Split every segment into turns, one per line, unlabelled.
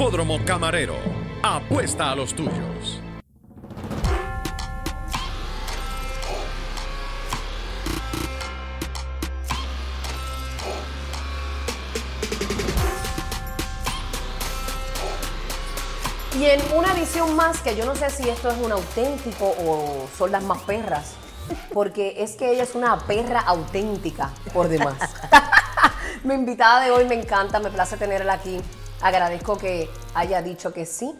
Hipódromo Camarero. Apuesta a los tuyos.
Y en una edición más, que yo no sé si esto es un auténtico o son las más perras, porque es que ella es una perra auténtica por demás. Mi invitada de hoy me encanta, me place tenerla aquí. Agradezco que haya dicho que sí,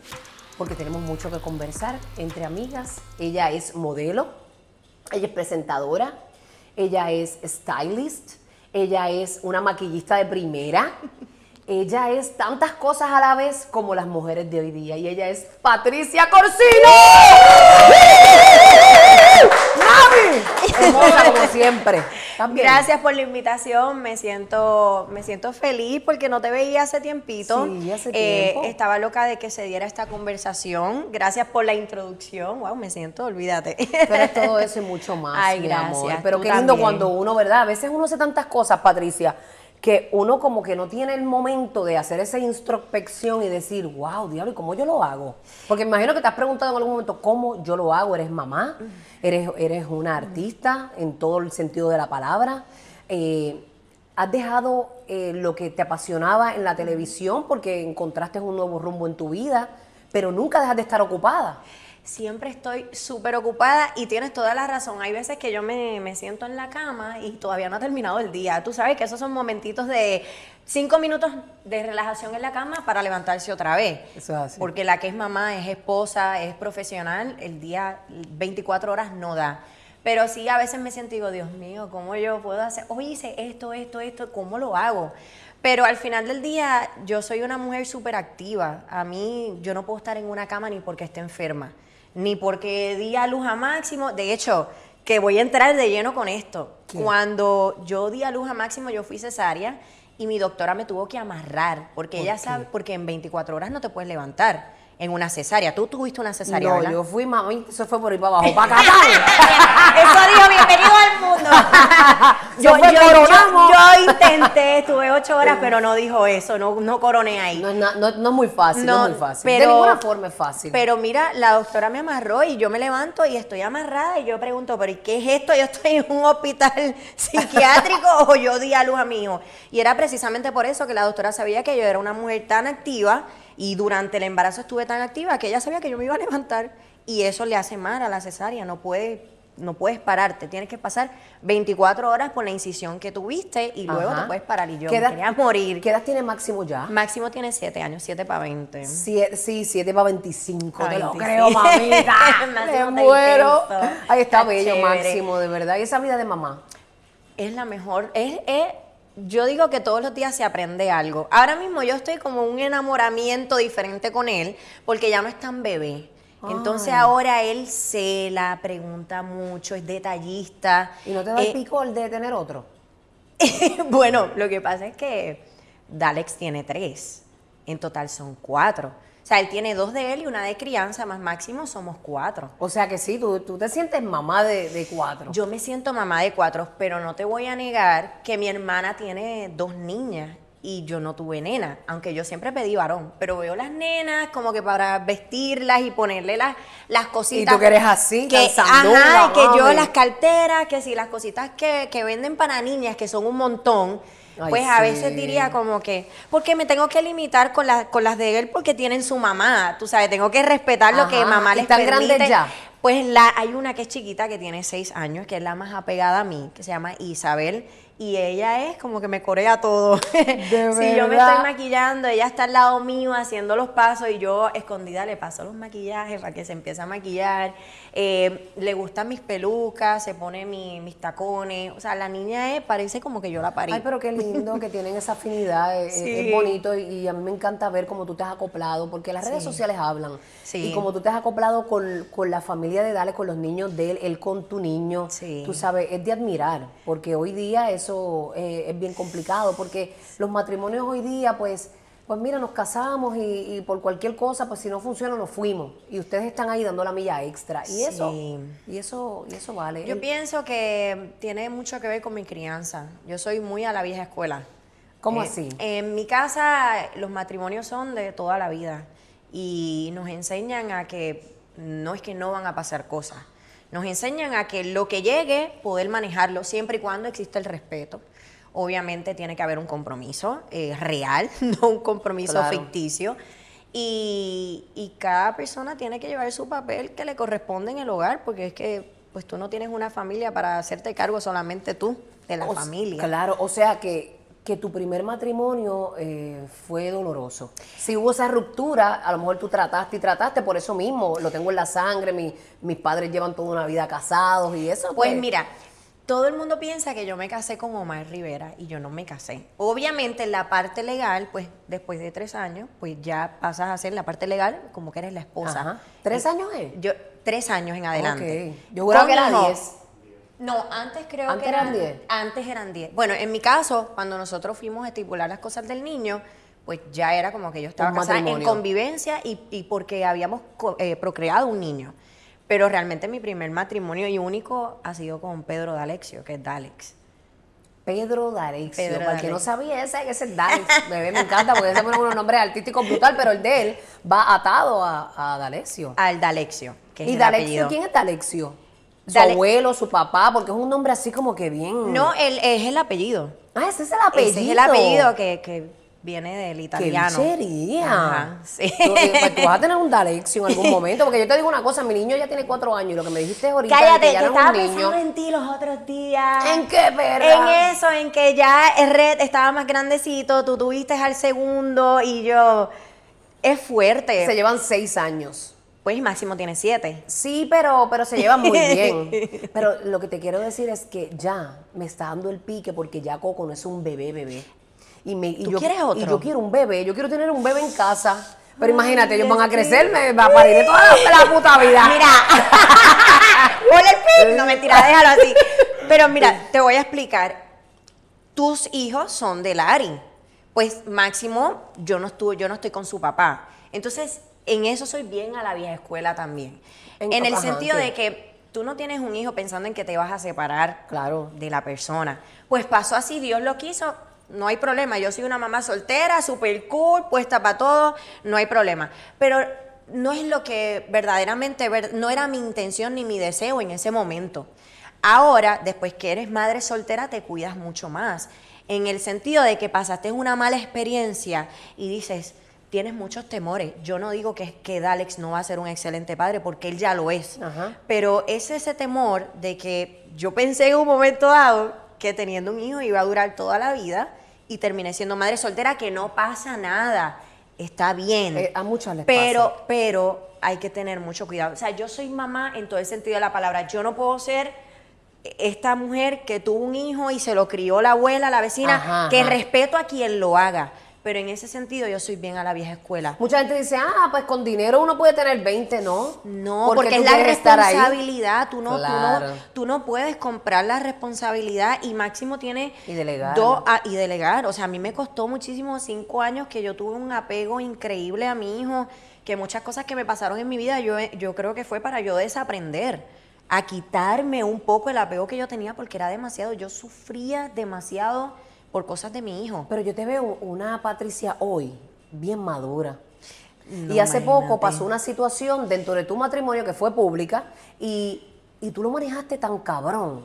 porque tenemos mucho que conversar entre amigas. Ella es modelo, ella es presentadora, ella es stylist, ella es una maquillista de primera. Ella es tantas cosas a la vez como las mujeres de hoy día. Y ella es Patricia Corsino. ¡Mami! Hermosa como siempre. También.
Gracias por la invitación, me siento, me siento feliz porque no te veía hace tiempito.
Sí, hace
Eh,
tiempo.
estaba loca de que se diera esta conversación. Gracias por la introducción. Wow, me siento, olvídate.
Pero es todo eso y mucho más,
Ay,
mi
gracias,
amor. Pero qué lindo
también.
cuando uno, ¿verdad? A veces uno hace tantas cosas, Patricia, que uno como que no tiene el momento de hacer esa introspección y decir, wow, diablo, ¿y cómo yo lo hago? Porque me imagino que te has preguntado en algún momento cómo yo lo hago. Eres mamá, eres, eres una artista en todo el sentido de la palabra. Eh, ¿Has dejado eh, lo que te apasionaba en la televisión porque encontraste un nuevo rumbo en tu vida, pero nunca dejas de estar ocupada?
Siempre estoy súper ocupada y tienes toda la razón. Hay veces que yo me, me siento en la cama y todavía no ha terminado el día. Tú sabes que esos son momentitos de cinco minutos de relajación en la cama para levantarse otra vez.
Eso es así.
Porque la que es mamá, es esposa, es profesional, el día 24 horas no da. Pero sí, a veces me siento y digo, Dios mío, ¿cómo yo puedo hacer? Hoy hice esto, esto, esto, ¿cómo lo hago? Pero al final del día, yo soy una mujer súper activa. A mí, yo no puedo estar en una cama ni porque esté enferma, ni porque di a luz a máximo. De hecho, que voy a entrar de lleno con esto. Cuando yo di a luz a máximo, yo fui cesárea y mi doctora me tuvo que amarrar, porque ella sabe, porque en 24 horas no te puedes levantar en una cesárea. Tú tuviste una cesárea,
no,
¿verdad?
yo fui mami, eso fue por ir para abajo, para acá.
Eso dijo, bienvenido al mundo.
Yo fue coronamos.
yo intenté, estuve ocho horas, pero no dijo eso, no, no coroné ahí.
No, no- no es muy fácil, no, es muy fácil. de
pero-
ninguna forma es fácil.
Pero mira, la doctora me amarró y yo me levanto y estoy amarrada y yo pregunto, ¿pero ¿y qué es esto? ¿Yo estoy en un hospital psiquiátrico o yo di a luz a mi hijo? Y era precisamente por eso que la doctora sabía que yo era una mujer tan activa y durante el embarazo estuve tan activa que ella sabía que yo me iba a levantar y eso le hace mal a la cesárea, no puede no puedes pararte, tienes que pasar 24 horas por la incisión que tuviste y luego
Ajá.
te puedes parar y yo
¿Qué
me quería morir.
¿Qué edad tiene Máximo ya?
Máximo tiene 7 años, 7 para 20.
Sie- sí, 7 para 25, te lo
25.
creo, mamita. Me
está
muero. Ahí está
Está
bello,
chévere.
Máximo, de verdad. Y esa vida de mamá.
Es la mejor. Es, es- yo digo que todos los días se aprende algo. Ahora mismo yo estoy como un enamoramiento diferente con él porque ya no es tan bebé. Entonces
Ay.
ahora él se la pregunta mucho, es detallista.
¿Y no te da el
Eh,
picor de tener otro?
bueno, lo que pasa es que Dalex tiene tres. En total son cuatro. O sea, él tiene dos de él y una de crianza, más máximo somos cuatro.
O sea que sí, tú, tú te sientes mamá de, de cuatro.
Yo me siento mamá de cuatro, pero no te voy a negar que mi hermana tiene dos niñas y yo no tuve nena, aunque yo siempre pedí varón, pero veo las nenas como que para vestirlas y ponerle las, las cositas.
Y tú que eres así,
que,
tan sandunga,
ajá, y que yo las carteras, que si las cositas que, que venden para niñas, que son un montón,
Ay,
pues a veces diría como que, porque me tengo que limitar con, las con las de él porque tienen su mamá, tú sabes, tengo que respetar lo que mamá
¿y
les
están
permite.
ya?
Pues la, hay una que es chiquita, que tiene seis años, que es la más apegada a mí, que se llama Isabel, y ella es como que me corea todo. si yo me
verdad?
estoy maquillando, ella está al lado mío haciendo los pasos y yo escondida le paso los maquillajes para que se empiece a maquillar. Eh, le gustan mis pelucas, se pone mi- mis tacones. O sea, la niña es, parece como que yo la parí.
Ay, pero qué lindo que tienen esa afinidad, es, es- es bonito y, y a mí me encanta ver cómo tú te has acoplado, porque las redes sociales hablan.
Sí.
Y como tú te has acoplado con, con la familia de Dale, con los niños de él, él con tu niño,
Sí.
tú sabes, es de admirar, porque hoy día eso eh, es bien complicado, porque los matrimonios hoy día, pues, pues mira, nos casamos y, y por cualquier cosa, pues si no funciona, nos fuimos. Y ustedes están ahí dando la milla extra. Y eso,
Sí.
y eso, y eso vale.
Yo
El-
pienso que tiene mucho que ver con mi crianza. Yo soy muy a la vieja escuela.
¿Cómo
Eh,
así?
En mi casa los matrimonios son de toda la vida y nos enseñan a que no es que no van a pasar cosas, nos enseñan a que lo que llegue, poder manejarlo siempre y cuando exista el respeto. Obviamente tiene que haber un compromiso eh, real, no un compromiso
Claro.
ficticio. Y, y cada persona tiene que llevar su papel que le corresponde en el hogar, porque es que pues tú no tienes una familia para hacerte cargo solamente tú de la
O
familia.
Claro, o sea que, que tu primer matrimonio eh, fue doloroso. Si hubo esa ruptura, a lo mejor tú trataste y trataste por eso mismo. Lo tengo en la sangre, mi- mis padres llevan toda una vida casados y eso.
Pues mira, todo el mundo piensa que yo me casé con Omar Rivera y yo no me casé. Obviamente en la parte legal, pues después de tres años, pues ya pasas a ser la parte legal como que eres la esposa.
Ajá. ¿Tres
Y-
años es?
Yo, tres años en adelante.
Yo
Con
que era
hijo-
diez.
No, antes creo
¿Antes
que
eran diez?
Antes eran 10. Bueno, en mi caso, cuando nosotros fuimos a estipular las cosas del niño, pues ya era como que yo estaba casada en convivencia y, y porque habíamos eh, procreado un niño. Pero realmente mi primer matrimonio y único ha sido con Pedro D'Alexio, que es D'Alex.
Pedro D'Alexio.
Pedro
Para el que no
D'Alexio.
sabía ese, ese es D'Alex. Bebé, me encanta porque se ponen unos nombres artísticos brutal, pero el de él va atado a, a D'Alexio.
Al D'Alexio, que es
¿Y
el
D'Alexio
apellido.
quién es D'Alexio? Su
Dale-
abuelo, su papá, porque es un nombre así como que bien.
No, él es el apellido.
Ah, ese es el apellido.
Ese es el apellido que, que viene del
¡Qué
italiano.
bichería!
Ajá, sí.
Tú, eh, pues, tú vas a tener un D'Alexio en algún momento, porque yo te digo una cosa, mi niño ya tiene cuatro años y lo que me dijiste ahorita
Cállate,
que ya
que
no es
estaba
un niño.
pensando en ti los otros días.
¿En qué, perra?
En eso, en que ya el red estaba más grandecito, tú tuviste al segundo y yo. Es fuerte.
Se llevan seis años.
Pues Máximo tiene siete.
Sí, pero, pero se llevan muy bien. Pero lo que te quiero decir es que ya me está dando el pique porque ya Coco no es un bebé, bebé. Y, me, y
¿Tú
yo,
quieres otro?
Y yo quiero un bebé, yo quiero tener un bebé en casa. Pero imagínate, ellos van a crecer, me va a parir toda la, la puta vida.
Mira. No, mentira, déjalo así. Pero mira, te voy a explicar. Tus hijos son de Lari. Pues Máximo, yo no estuve, yo no estoy con su papá. Entonces, en eso soy bien a la vieja escuela también.
En-
En, el
ajá,
sentido de que tú no tienes un hijo pensando en que te vas a separar
Claro.
de la persona. Pues pasó así, Dios lo quiso, no hay problema. Yo soy una mamá soltera, super cool, puesta para todo, no hay problema. Pero no es lo que verdaderamente, ver- no era mi intención ni mi deseo en ese momento. Ahora, después que eres madre soltera, te cuidas mucho más. En el sentido de que pasaste una mala experiencia y dices, tienes muchos temores. Yo no digo que, que Dalex no va a ser un excelente padre, porque él ya lo es.
Ajá.
Pero es ese temor de que yo pensé en un momento dado que teniendo un hijo iba a durar toda la vida y terminé siendo madre soltera, que no pasa nada, está bien.
Eh, a muchas les
pero,
pasa.
pero hay que tener mucho cuidado. O sea, yo soy mamá en todo el sentido de la palabra. Yo no puedo ser esta mujer que tuvo un hijo y se lo crió la abuela, la vecina,
Ajá,
que
ajá.
respeto a quien lo haga. Pero en ese sentido yo soy bien a la vieja escuela.
Mucha gente dice, ah, pues con dinero uno puede tener 20, ¿no?
No, porque, es la responsabilidad. Tú no,
Claro.
tú, no, tú no puedes comprar la responsabilidad y Máximo tiene
Y delegar.
dos- ah, y delegar. O sea, a mí me costó muchísimo cinco años que yo tuve un apego increíble a mi hijo, que muchas cosas que me pasaron en mi vida, yo, yo creo que fue para yo desaprender, a quitarme un poco el apego que yo tenía porque era demasiado. Yo sufría demasiado por cosas de mi hijo.
Pero yo te veo una Patricia hoy bien madura.
No,
y hace poco pasó una situación dentro de tu matrimonio que fue pública y, y tú lo manejaste tan cabrón.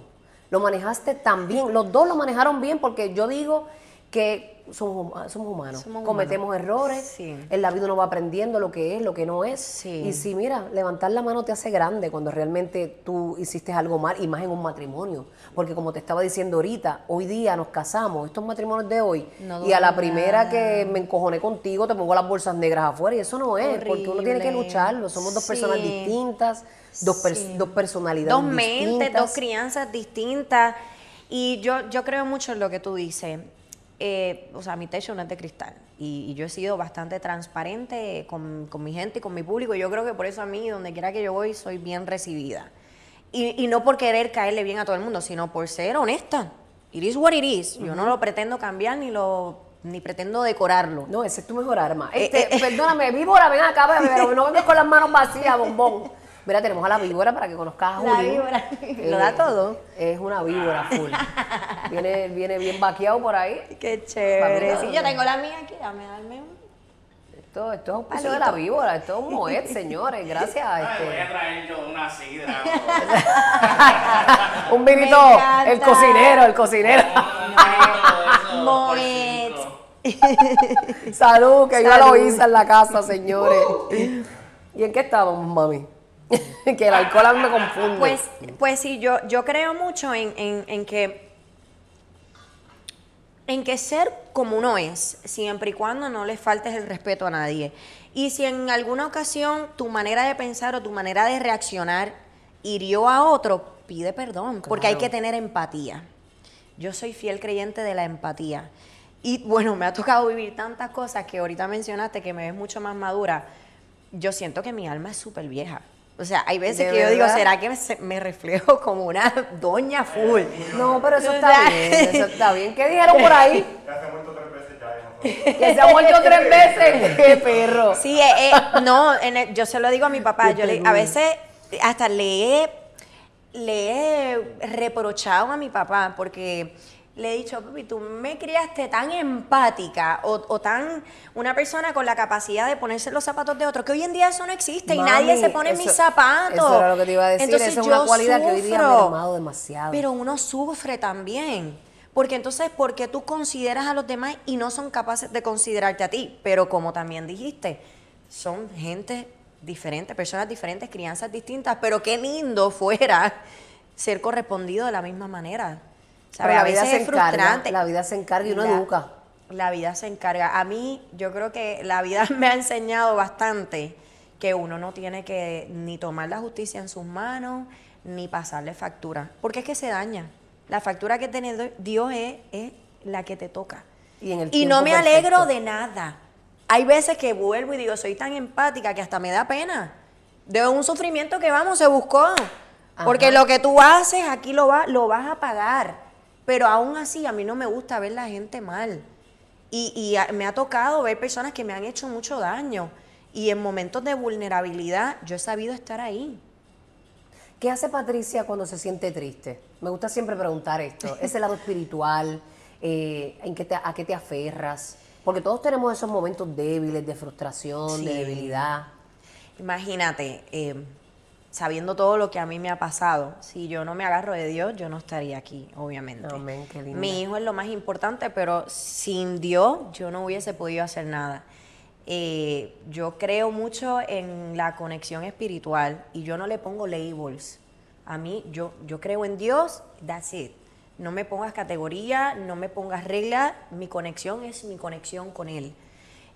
Lo manejaste tan bien. Los dos lo manejaron bien porque yo digo que somos, somos humanos.
Somos humanos.
Cometemos errores.
Sí.
En la vida uno va aprendiendo lo que es, lo que no es.
Sí.
Y si, mira, levantar la mano te hace grande cuando realmente tú hiciste algo mal y más en un matrimonio. Porque como te estaba diciendo ahorita, hoy día nos casamos, estos matrimonios de hoy,
No
y a la primera que me encojoné contigo te pongo las bolsas negras afuera y eso no es, porque uno tiene que lucharlo. Somos dos personas distintas, dos, pers-
Sí.
dos personalidades
dos mentes,
distintas.
dos crianzas distintas. Y yo, yo creo mucho en lo que tú dices. Eh, o sea, mi techo no es de cristal. Y, y yo he sido bastante transparente con, con mi gente y con mi público. Yo creo que por eso a mí, donde quiera que yo voy, soy bien recibida. Y, y no por querer caerle bien a todo el mundo, sino por ser honesta. It is what it is. Yo no lo pretendo cambiar ni lo ni pretendo decorarlo.
No, esa es tu mejor arma.
Eh,
Este,
eh.
perdóname, víbora, ven acá, pero no vengas con las manos vacías, bombón. Mira, tenemos a la víbora para que conozcas a
La
Juli.
víbora.
Eh,
Lo da todo.
Es una víbora full. Viene, viene bien vaqueado por ahí.
Qué chévere. Sí, yo tengo la mía aquí, dame, dame un.
Esto, esto es un piso de la víbora, esto es un moet, señores. Gracias.
Ay, voy a
Este,
traer yo una sidra.
un vinito, el cocinero, el cocinero.
Moet.
Salud, que viva la
Salud.
Loíza en la casa, señores. ¿Y en qué estábamos, mami? que el alcohol me confunde.
Pues, pues sí, yo, yo creo mucho en, en- en que en que ser como uno es, siempre y cuando no le faltes el respeto a nadie. Y si en alguna ocasión tu manera de pensar o tu manera de reaccionar hirió a otro, pide perdón, porque hay que tener empatía. Yo soy fiel creyente de la empatía. Y bueno, me ha tocado vivir tantas cosas que ahorita mencionaste que me ves mucho más madura. Yo siento que mi alma es súper vieja. O sea, hay veces
¿De
que yo digo? ¿será que me, reflejo como una doña full?
no, pero eso está bien, eso está bien. ¿Qué dijeron por ahí?
Ya se ha muerto tres veces ya.
Que se ha muerto tres veces. ¡Qué perro!
Sí, eh, eh, no, en el- yo se lo digo a mi papá. Yo le- a veces hasta le he, le he reprochado a mi papá porque le he dicho, papi, tú me criaste tan empática o, o tan una persona con la capacidad de ponerse los zapatos de otro, que hoy en día eso no existe y nadie se pone en mis
eso-
zapatos.
eso era lo que te iba a decir,
Entonces
esa es una cualidad que hoy día ha
sufro,
mermado demasiado.
Pero uno sufre también. Porque entonces, ¿por qué tú consideras a los demás y no son capaces de considerarte a ti? Pero como también dijiste, son gente diferente, personas diferentes, crianzas distintas, pero qué lindo fuera ser correspondido de la misma manera.
La
A
vida se
es
encarga,
frustrante.
la vida se encarga y uno
La-
educa.
La vida se encarga. A mí, yo creo que la vida me ha enseñado bastante que uno no tiene que ni tomar la justicia en sus manos, ni pasarle factura. Porque es que se daña. La factura que tiene Dios es, es la que te toca.
Y en el
Y no me alegro de nada. Hay veces que vuelvo y digo, soy tan empática que hasta me da pena. De un sufrimiento que vamos, se buscó. Porque lo que tú haces aquí lo, va, lo vas a pagar. Pero aún así a mí no me gusta ver la gente mal. Y, y a- me ha tocado ver personas que me han hecho mucho daño. Y en momentos de vulnerabilidad yo he sabido estar ahí.
¿Qué hace Patricia cuando se siente triste? Me gusta siempre preguntar esto. Ese lado espiritual, eh, ¿en qué te- ¿a qué te aferras? Porque todos tenemos esos momentos débiles de frustración, de debilidad.
Imagínate, eh, sabiendo todo lo que a mí me ha pasado, si yo no me agarro de Dios, yo no estaría aquí, obviamente.
Amén, qué linda.
Mi hijo es lo más importante, pero sin Dios yo no hubiese podido hacer nada. Eh, yo creo mucho en la conexión espiritual y yo no le pongo labels. A mí, yo, yo creo en Dios, that's it. No me pongas categoría, no me pongas regla, mi conexión es mi conexión con Él.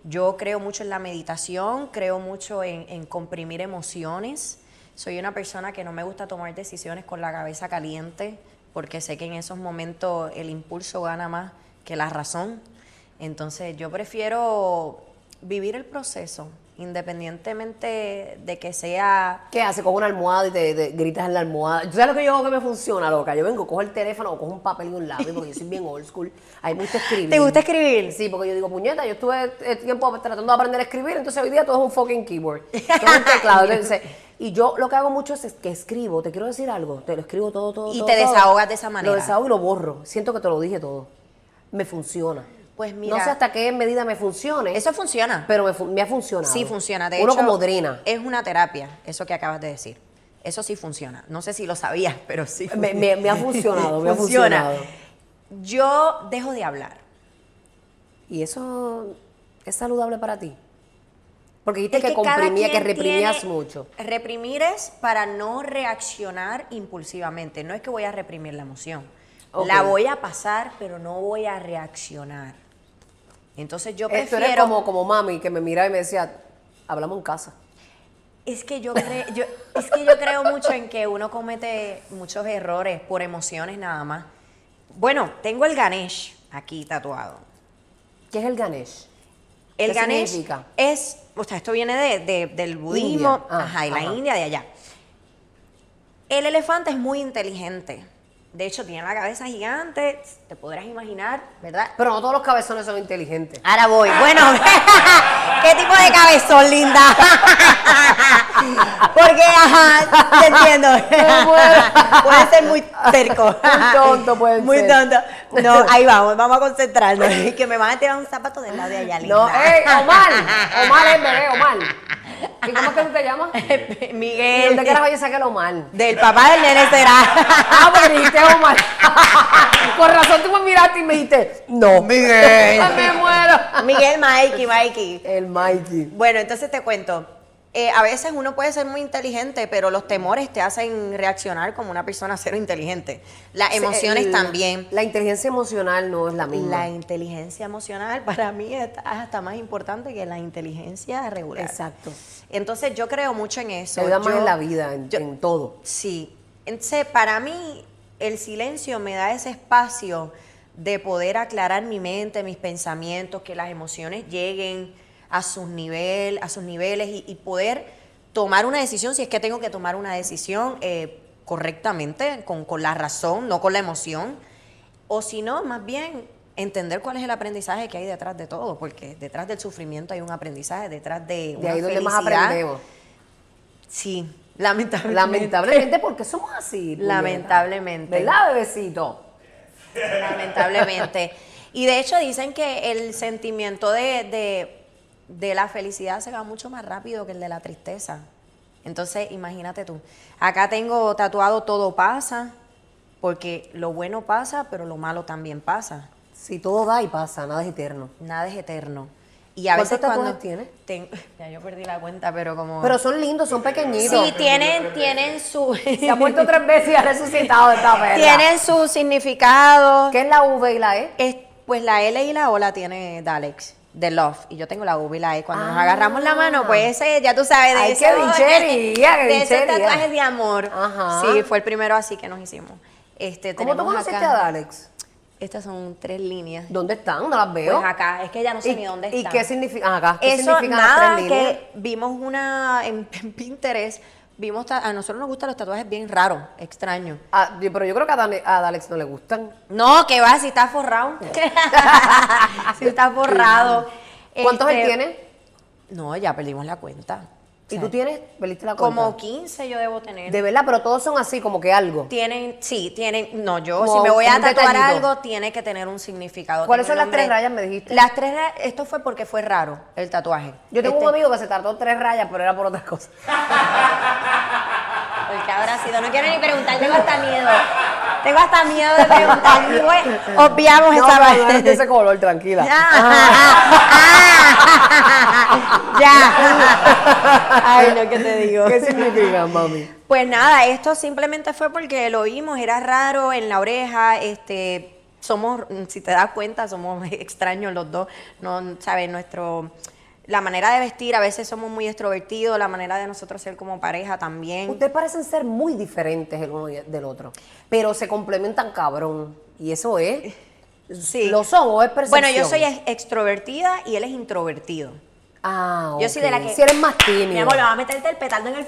Yo creo mucho en la meditación, creo mucho en, en comprimir emociones. Soy una persona que no me gusta tomar decisiones con la cabeza caliente, porque sé que en esos momentos el impulso gana más que la razón. Entonces yo prefiero vivir el proceso, independientemente de que sea...
¿Qué hace? Coge una almohada y te, te gritas en la almohada. ¿Tú sabes lo que yo hago que me funciona, loca? Yo vengo, cojo el teléfono o cojo un papel y un lápiz porque yo soy bien old school. A mí me gusta escribir.
¿Te gusta escribir?
Sí, porque yo digo, puñeta, yo estuve eh, tiempo tratando de aprender a escribir, entonces hoy día todo es un fucking keyboard. Todo es un teclado. Entonces, y yo lo que hago mucho es que escribo, te quiero decir algo, te lo escribo todo, todo,
Y
todo,
te
todo.
desahogas de esa manera.
Lo desahogo y lo borro. Siento que te lo dije todo. Me funciona.
Pues mira-
No sé hasta qué medida me funcione,
Eso funciona.
pero me, me ha funcionado.
Sí funciona. De
Uno
hecho,
como drena.
Es una terapia, eso que acabas de decir. Eso sí funciona. No sé si lo sabías, pero sí.
Me, me- me ha funcionado, me ha
Funciona.
funcionado.
Yo dejo de hablar.
¿Y eso es saludable para ti? Porque dijiste
Es
que, comprimía, que reprimías mucho.
Reprimir es para no reaccionar impulsivamente. No es que voy a reprimir la emoción. La voy a pasar, pero no voy a reaccionar. Entonces yo
Eh,
prefiero...
eres como, como mami que me miraba y me decía, hablamos en casa.
Es que yo creo, yo, es que yo creo mucho en que uno comete muchos errores por emociones nada más. Bueno, tengo el Ganesh aquí tatuado.
¿Qué es el Ganesh?
El
¿Qué
Ganesh
significa?
es, o sea, esto viene de, de- del budismo,
India. Ah,
ajá, y la
ajá.
India de allá. El elefante es muy inteligente. De hecho, tiene la cabeza gigante, te podrás imaginar, ¿verdad?
Pero no todos los cabezones son inteligentes.
Ahora voy. Bueno, ¿qué tipo de cabezón, linda? Porque, ajá, te entiendo. puede ser muy terco.
Muy tonto puede
Muy
ser.
tonto. No, ahí vamos, vamos a concentrarnos. Que me van a tirar un zapato del lado de allá, linda.
No, ¡ey, Omar! Omar es bebé, Omar. ¿Y cómo es que tú te llamas? ¿Y
Miguel.
dónde carajo yo saqué el Omar?
Del papá del nene será.
Ah, porque dijiste Omar. Con razón tú me miraste y me dijiste, no. Miguel. me muero.
Miguel Mikey, Mikey.
El Mikey.
Bueno, entonces te cuento. Eh, a veces uno puede ser muy inteligente, pero los temores te hacen reaccionar como una persona cero inteligente. Las emociones
El-
también.
La inteligencia emocional no es la misma.
La inteligencia emocional para mí es hasta más importante que la inteligencia regular.
Exacto.
Entonces yo creo mucho en eso.
Se ayuda más en la vida, en,
yo-
en todo.
Sí. Entonces, para mí, el silencio me da ese espacio de poder aclarar mi mente, mis pensamientos, que las emociones lleguen a sus, nivel, a sus niveles y, y poder tomar una decisión, si es que tengo que tomar una decisión eh, correctamente, con, con la razón, no con la emoción. O si no, más bien entender cuál es el aprendizaje que hay detrás de todo, porque detrás del sufrimiento hay un aprendizaje, detrás de...
De
una
ahí donde más aprendemos.
Sí, lamentablemente.
Lamentablemente, porque somos así. puñeta.
Lamentablemente.
¿Verdad, bebecito?
Lamentablemente. Y de hecho dicen que el sentimiento de, de- de la felicidad se va mucho más rápido que el de la tristeza. Entonces, imagínate tú. Acá tengo tatuado todo pasa, porque lo bueno pasa, pero lo malo también pasa.
Si todo da y pasa, nada es eterno.
Nada es eterno. Y a
¿Cuántos
veces cuando
tienes?
ten- ya yo perdí la cuenta, pero como
Pero son lindos, son pequeñitos.
Sí, tienen tienen su
Se ha muerto tres veces y ha resucitado esta perra.
tienen su significado.
¿Qué es la V y la E?
Es, pues la L y la O la tiene Dalex, de Love, y yo tengo la V y la E. Cuando nos
Ah.
agarramos la mano, pues ese, ya tú sabes, de
Ay,
ese,
qué bichería, qué
de ese tatuaje de amor.
Ajá.
Sí, fue el primero así que nos hicimos. Este,
¿Cómo tú
tenemos
conociste
acá-
a Alex?
Estas son tres líneas.
¿Dónde están? No las veo.
Pues acá, es que ya no sé
¿Y,
ni dónde
¿Y
están.
qué significa? Acá, ¿qué
Eso
significan las
nada,
tres líneas?
que vimos una en, en Pinterest, vimos, a nosotros nos gustan los tatuajes bien raros, extraños.
Ah, pero yo creo que a, Dan- a Alex no le gustan.
No, que va, si está forrado. si está forrado.
¿Cuántos él
Este,
tiene?
No, ya perdimos la cuenta.
¿Y
sea,
tú tienes? ¿Perdiste la cuenta?
Como 15 yo debo tener.
De verdad, pero todos son así, como que algo.
Tienen, sí, tienen, no, yo
Como-
si me voy a tatuar
detallito.
algo, tiene que tener un significado.
¿Cuáles son las tres rayas, me dijiste?
Las tres rayas, esto fue porque fue raro, el tatuaje.
Yo tengo
Este-
un amigo que se tardó tres rayas, pero era por otras cosas.
Porque habrá sido, no quiero ni preguntar, tengo hasta miedo. Tengo hasta miedo de preguntar. Bueno, obviamos
No,
esa
no, no
parte.
de ese color, tranquila.
ya. Ay, lo que te digo.
¿Qué significa, mami?
Pues nada, esto simplemente fue porque lo vimos, era raro en la oreja, este, somos, si te das cuenta, somos extraños los dos, no, sabes, nuestro, la manera de vestir, a veces somos muy extrovertidos, la manera de nosotros ser como pareja también.
Ustedes parecen ser muy diferentes el uno del otro, pero se complementan cabrón. Y eso es.
Sí.
¿Lo son o es percepción?
Bueno, yo soy ex- extrovertida y él es introvertido.
Ah,
Yo soy de la que-
Si eres más tímido.
Mi amor, le va a meterte el petardo en el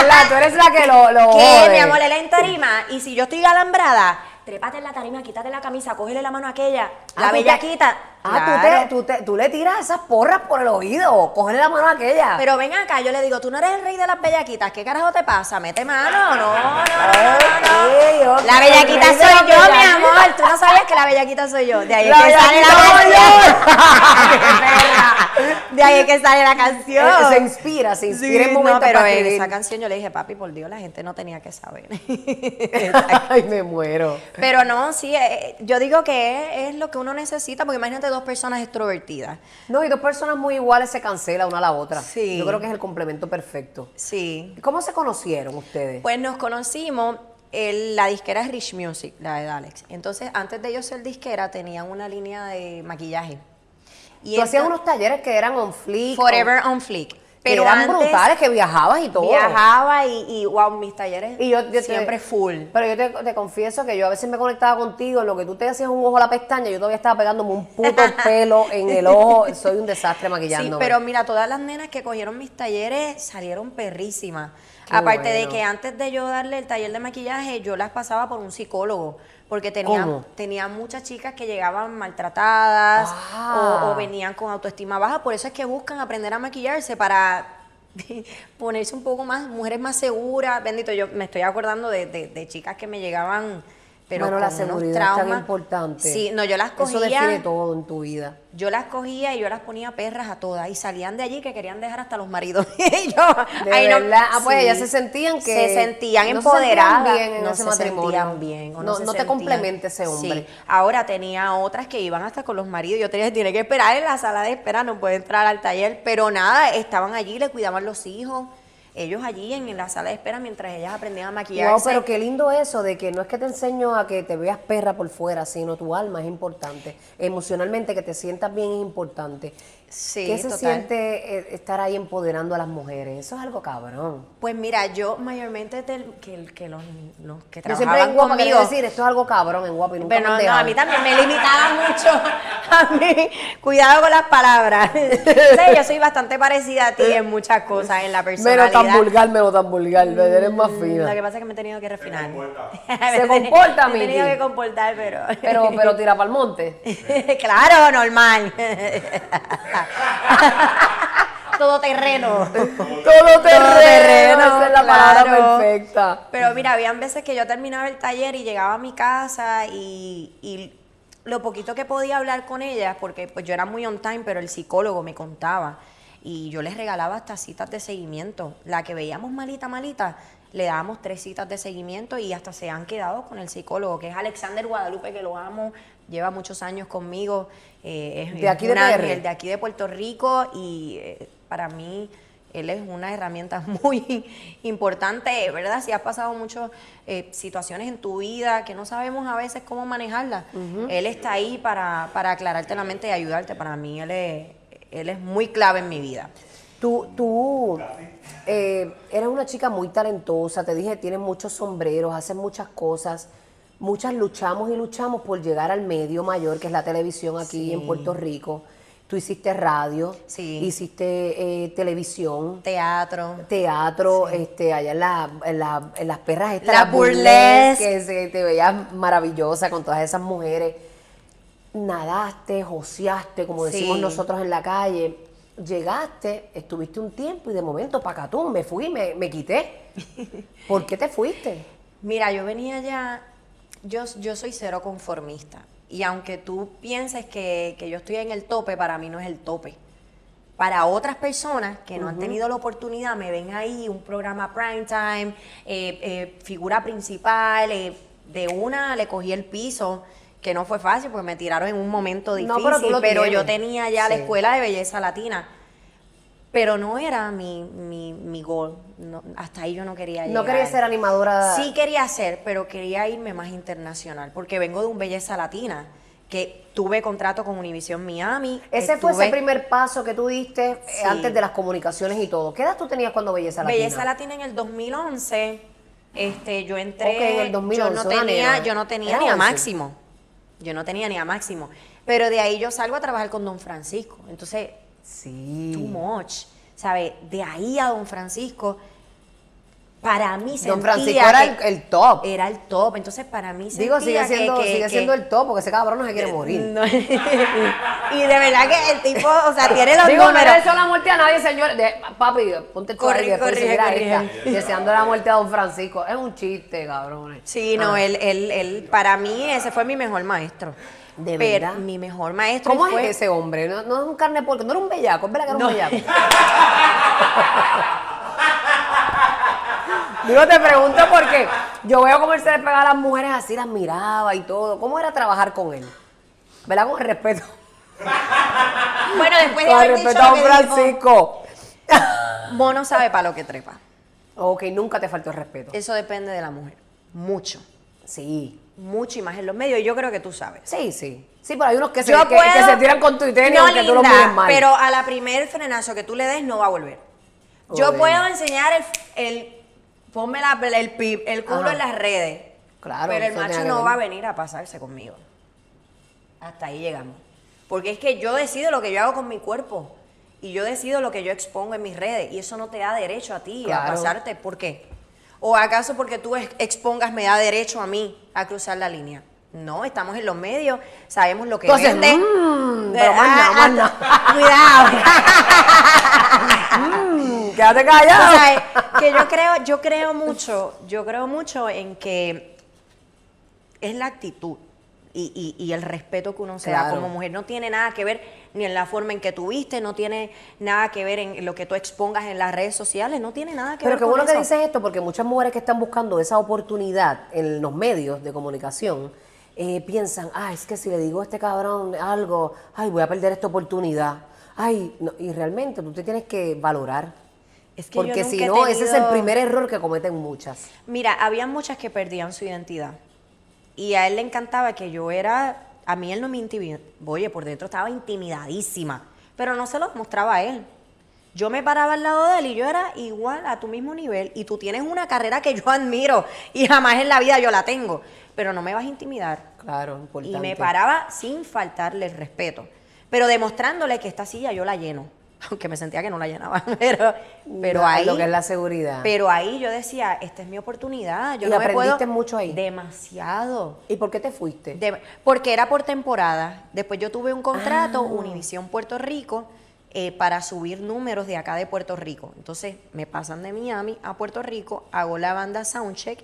verdad, tú eres la que lo, lo
¿Qué, mi amor? Él en tarima. Y si yo estoy alambrada, trépate en la tarima, quítate la camisa, cógele la mano a aquella.
Ah,
la bellaquita.
Ah,
Claro.
tú, te, tú, te- tú le tiras esas porras por el oído. Cógele la mano a aquella.
Pero ven acá, yo le digo, tú no eres el rey de las bellaquitas, ¿qué carajo te pasa? Mete mano, no, no, no, no, no. La
el
bellaquita soy yo, mi amor. Tú no sabías que la bellaquita soy yo. De ahí es
La
que sale la canción. De ahí es que sale la canción.
Eh, se inspira, se inspira en
no,
momentos
pero
para
en
escribir.
esa canción yo le dije, papi, por Dios, la gente no tenía que saber.
Ay, me muero.
Pero no, sí, eh, yo digo que es, es lo que uno necesita, porque imagínate dos personas extrovertidas.
No, y dos personas muy iguales se cancela una a la otra.
Sí.
Yo creo que es el complemento perfecto.
Sí.
¿Y ¿Cómo se conocieron ustedes?
Pues nos conocimos, el- la disquera es Rich Music, la de Alex. Entonces, antes de ellos ser disquera, tenían una línea de maquillaje. Y
Tú hacías
esta-
unos talleres que eran on fleek.
Forever on Fleek.
on-
Pero
eran
antes
brutales, que viajabas y todo.
viajaba y, y, wow, mis talleres
Y yo, yo te-
siempre full.
Pero yo te, te confieso que yo a veces me conectaba contigo, en lo que tú te hacías un ojo a la pestaña, yo todavía estaba pegándome un puto pelo en el ojo. Soy un desastre
Sí,
maquillándome.
pero mira, todas las nenas que cogieron mis talleres salieron perrísimas.
Qué
Aparte de que antes de yo darle el taller de maquillaje, yo las pasaba por un psicólogo. Porque tenía,
¿Cómo?
tenía muchas chicas que llegaban maltratadas
Ah.
o, o venían con autoestima baja. Por eso es que buscan aprender a maquillarse para ponerse un poco más, mujeres más seguras. Bendito, yo me estoy acordando de, de- de chicas que me llegaban, pero
bueno, la seguridad es tan importante.
Sí, no, yo las cogía.
Eso define todo en tu vida.
Yo las cogía y yo las ponía perras a todas y salían de allí que querían dejar hasta los maridos. Y yo,
De
ay, no.
Ah, pues
sí.
ellas se sentían que.
se sentían
no se sentían
empoderadas,
bien en
no
ese
se
matrimonio.
sentían bien, o
No,
se
no te complementa ese hombre.
Sí. Ahora tenía otras que iban hasta con los maridos. Yo tenía, tiene que esperar en la sala de espera, no puede entrar al taller, pero nada, estaban allí, le cuidaban los hijos. Ellos allí en, en la sala de espera mientras ellas aprendían a maquillarse.
Wow, pero qué lindo eso de que no es que te enseño a que te veas perra por fuera, sino tu alma es importante. Emocionalmente que te sientas bien es importante.
Sí,
¿Qué se
total.
siente eh, estar ahí empoderando a las mujeres? Eso es algo cabrón.
Pues mira, yo mayormente del- que, que los, los que
Yo siempre
trabajaban
en guapa
conmigo,
decir, esto es algo cabrón en guapa y nunca
Pero no, no, a mí también me limitaba mucho. A mí, cuidado con las palabras. Sí, yo soy bastante parecida a ti en muchas cosas, en la personalidad.
Menos tan vulgar, menos tan vulgar, eres más
Lo
fina.
que pasa es que me he tenido que refinar.
comporta.
Se comporta,
Me he tenido que comportar, pero...
Pero, pero tira para el monte.
claro, normal. Todo terreno.
Todo terreno,
terreno,
esa es la palabra
claro.
perfecta.
Pero mira, habían veces que yo terminaba el taller y llegaba a mi casa y, y lo poquito que podía hablar con ellas, porque pues yo era muy on time, pero el psicólogo me contaba. Y yo les regalaba hasta citas de seguimiento. La que veíamos malita, malita, le dábamos tres citas de seguimiento y hasta se han quedado con el psicólogo, que es Alexander Guadalupe, que lo amo, lleva muchos años conmigo. Eh, es,
De aquí
es
de PR.
aquí de Puerto Rico y eh, para mí él es una herramienta muy importante, ¿verdad? Si has pasado muchas eh, situaciones en tu vida que no sabemos a veces cómo manejarlas, él está ahí para, para aclararte la mente y ayudarte. Para mí él es, él es muy clave en mi vida.
Tú, tú eh, eres una chica muy talentosa, te dije, tienes muchos sombreros, haces muchas cosas. Muchas luchamos y luchamos por llegar al medio mayor, que es la televisión aquí
Sí.
en Puerto Rico. Tú hiciste radio,
Sí.
hiciste eh, televisión,
Teatro.
teatro, este, allá en, la- en la- en las perras estas,
La
las burlesque,
burlesque.
que se, te veías maravillosa con todas esas mujeres. Nadaste, joseaste, como decimos nosotros en la calle. Llegaste, estuviste un tiempo y de momento tú me fui, me, me quité. ¿Por qué te fuiste?
Mira, yo venía ya, yo, yo soy cero conformista. Y aunque tú pienses que, que yo estoy en el tope, para mí no es el tope. Para otras personas que no han tenido la oportunidad, me ven ahí, un programa prime time, eh, eh, figura principal, eh, de una le cogí el piso, que no fue fácil porque me tiraron en un momento
No,
difícil,
pero lo
pero yo tenía ya la escuela de belleza latina. Pero no era mi, mi, mi gol. No, hasta ahí yo no quería llegar.
No quería ser animadora.
Sí quería ser, pero quería irme más internacional, porque vengo de un belleza latina, que tuve contrato con Univision Miami.
Ese fue ese primer paso que tú diste eh,
Sí.
antes de las comunicaciones y todo. ¿Qué edad tú tenías cuando Belleza Latina?
Belleza Latina en el 2011, este, yo entré,
Ok, en el 2011,
yo no tenía, yo no tenía ni a
11.
máximo, yo no tenía ni a máximo, pero de ahí yo salgo a trabajar con Don Francisco, entonces
Sí.
too much, ¿sabes? De ahí a Don Francisco, para mí sentía
Don Francisco era el, top.
era el top, entonces para mí
Digo, sigue
que-
siendo,
que-
sigue
que-
siendo el top porque ese cabrón no se quiere morir.
No. y de verdad que el tipo, o sea, tiene los
Digo, no le
números.
deseo la muerte a nadie, señor. De- papi, ponte el seguir a
corrige.
esta, deseando la muerte a don Francisco. Es un chiste, cabrones.
Sí, no,
Ah.
él, él, él, para mí ese fue mi mejor maestro.
¿De
Pero
verdad?
Mi mejor maestro.
¿Cómo
fue-
es ese hombre? No, no es un carne porco, no era un bellaco, es verdad que era un bellaco. Digo, te pregunto porque yo veo cómo él se le pegaba a las mujeres así, las miraba y todo. ¿Cómo era trabajar con él? ¿Verdad? Con respeto.
Bueno, después de haber dicho
respeto a
dijo,
Francisco.
Mono sabe para lo que trepa.
Ok, nunca te faltó el respeto.
Eso depende de la mujer. Mucho.
Sí.
Mucho y más en los medios. Y yo creo que tú sabes.
Sí, sí. Sí, pero hay unos que se, que,
puedo-
que se tiran con tenis
no,
aunque tú lo
linda,
mires mal.
pero a la primer frenazo que tú le des no va a volver. Yo
Joder.
puedo enseñar el, el ponme la, el, el culo
Ajá.
en las redes.
Claro,
Pero el macho
que
no va a venir a pasarse conmigo. Hasta ahí llegamos. Porque es que yo decido lo que yo hago con mi cuerpo. Y yo decido lo que yo expongo en mis redes. Y eso no te da derecho a ti a pasarte. ¿Por qué? ¿O acaso porque tú ex- expongas me da derecho a mí a cruzar la línea? No, estamos en los medios, sabemos lo que
Entonces,
vende.
mm,
Eh,
pero más nada, más
Cuidado.
Mm, quédate
O
callado.
sea, que yo creo, yo creo mucho, yo creo mucho en que es la actitud y, y- y el respeto que uno se da
Claro.
como mujer. No tiene nada que ver ni en la forma en que tú viste, no tiene nada que ver en lo que tú expongas en las redes sociales, no tiene nada que
Pero
ver
qué
con
bueno que dices esto, porque muchas mujeres que están buscando esa oportunidad en los medios de comunicación eh, piensan, ah, es que si le digo a este cabrón algo, ay, voy a perder esta oportunidad. Ay, no, y realmente tú te tienes que valorar.
Es que yo
porque si no, ese es el
tenido-
primer error que cometen muchas.
Mira, había muchas que perdían su identidad. Y a él le encantaba que yo era. A mí él no me intimidaba. Oye, por dentro estaba intimidadísima. Pero no se lo mostraba a él. Yo me paraba al lado de él y yo era igual a tu mismo nivel. Y tú tienes una carrera que yo admiro. Y jamás en la vida yo la tengo. Pero no me vas a intimidar.
Claro, importante.
Y me paraba sin faltarle el respeto. Pero demostrándole que esta silla yo la lleno. Aunque me sentía que no la llenaba. Pero, pero ahí.
Lo que es la seguridad.
Pero ahí yo decía, esta es mi oportunidad. Yo
¿Y
no me
aprendiste
puedo-
mucho ahí?
Demasiado.
¿Y por qué te fuiste?
De- porque era por temporada. Después yo tuve un contrato,
Ah.
Univisión Puerto Rico, eh, para subir números de acá de Puerto Rico. Entonces me pasan de Miami a Puerto Rico, hago la banda Soundcheck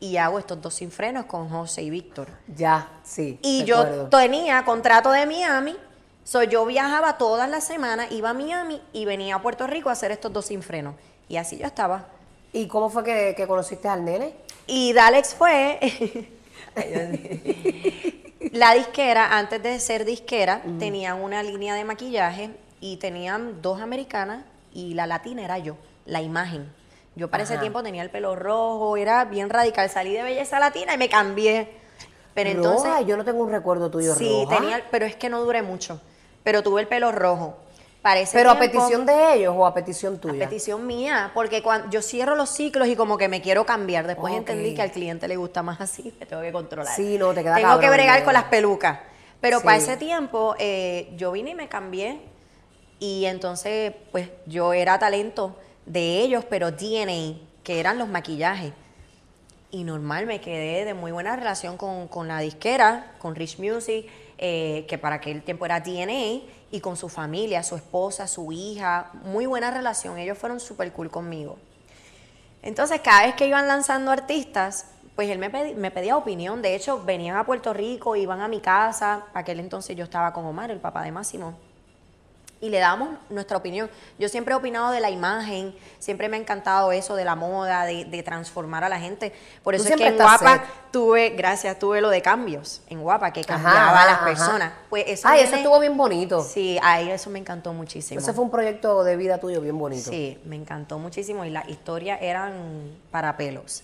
y hago estos dos sin frenos con José y Víctor.
ya, sí.
Y yo tenía contrato de Miami, so yo viajaba todas las semanas, iba a Miami y venía a Puerto Rico a hacer estos dos sin frenos. Y así yo estaba.
¿Y cómo fue que, que conociste al nene?
Y Dalex fue. la disquera, antes de ser disquera, tenían una línea de maquillaje y tenían dos americanas y la latina era yo, la imagen. Yo para ese tiempo tenía el pelo rojo, era bien radical. Salí de belleza latina y me cambié. Pero entonces.
Roja, yo no tengo un recuerdo tuyo
Sí,
roja.
tenía, pero es que no duré mucho. Pero tuve el pelo rojo. Para ese
¿Pero a petición de ellos o a petición
a
tuya?
petición mía, porque cuando yo cierro los ciclos y como que me quiero cambiar, después entendí que al cliente le gusta más así, me tengo que controlar.
Sí, no, te queda
Tengo
cabrón,
que bregar con las pelucas. Pero para ese tiempo eh, yo vine y me cambié y entonces pues yo era talento de ellos, pero DNA, que eran los maquillajes. Y normal, me quedé de muy buena relación con, con la disquera, con Rich Music, eh, que para aquel tiempo era DNA, y con su familia, su esposa, su hija. Muy buena relación. Ellos fueron súper cool conmigo. Entonces, cada vez que iban lanzando artistas, pues él me, pedi- me pedía opinión. De hecho, venían a Puerto Rico, iban a mi casa. Aquel entonces yo estaba con Omar, el papá de Máximo y le damos nuestra opinión. Yo siempre he opinado de la imagen, siempre me ha encantado eso de la moda, de, de transformar a la gente. Por eso es que en Guapa
set.
tuve, gracias, tuve lo de cambios en Guapa, que cambiaba
ajá,
a las
ajá.
personas. Pues eso
Ay, eso estuvo bien bonito.
Sí, ahí eso me encantó muchísimo.
Ese fue un proyecto de vida tuyo bien bonito.
Sí, me encantó muchísimo y las historias eran para pelos.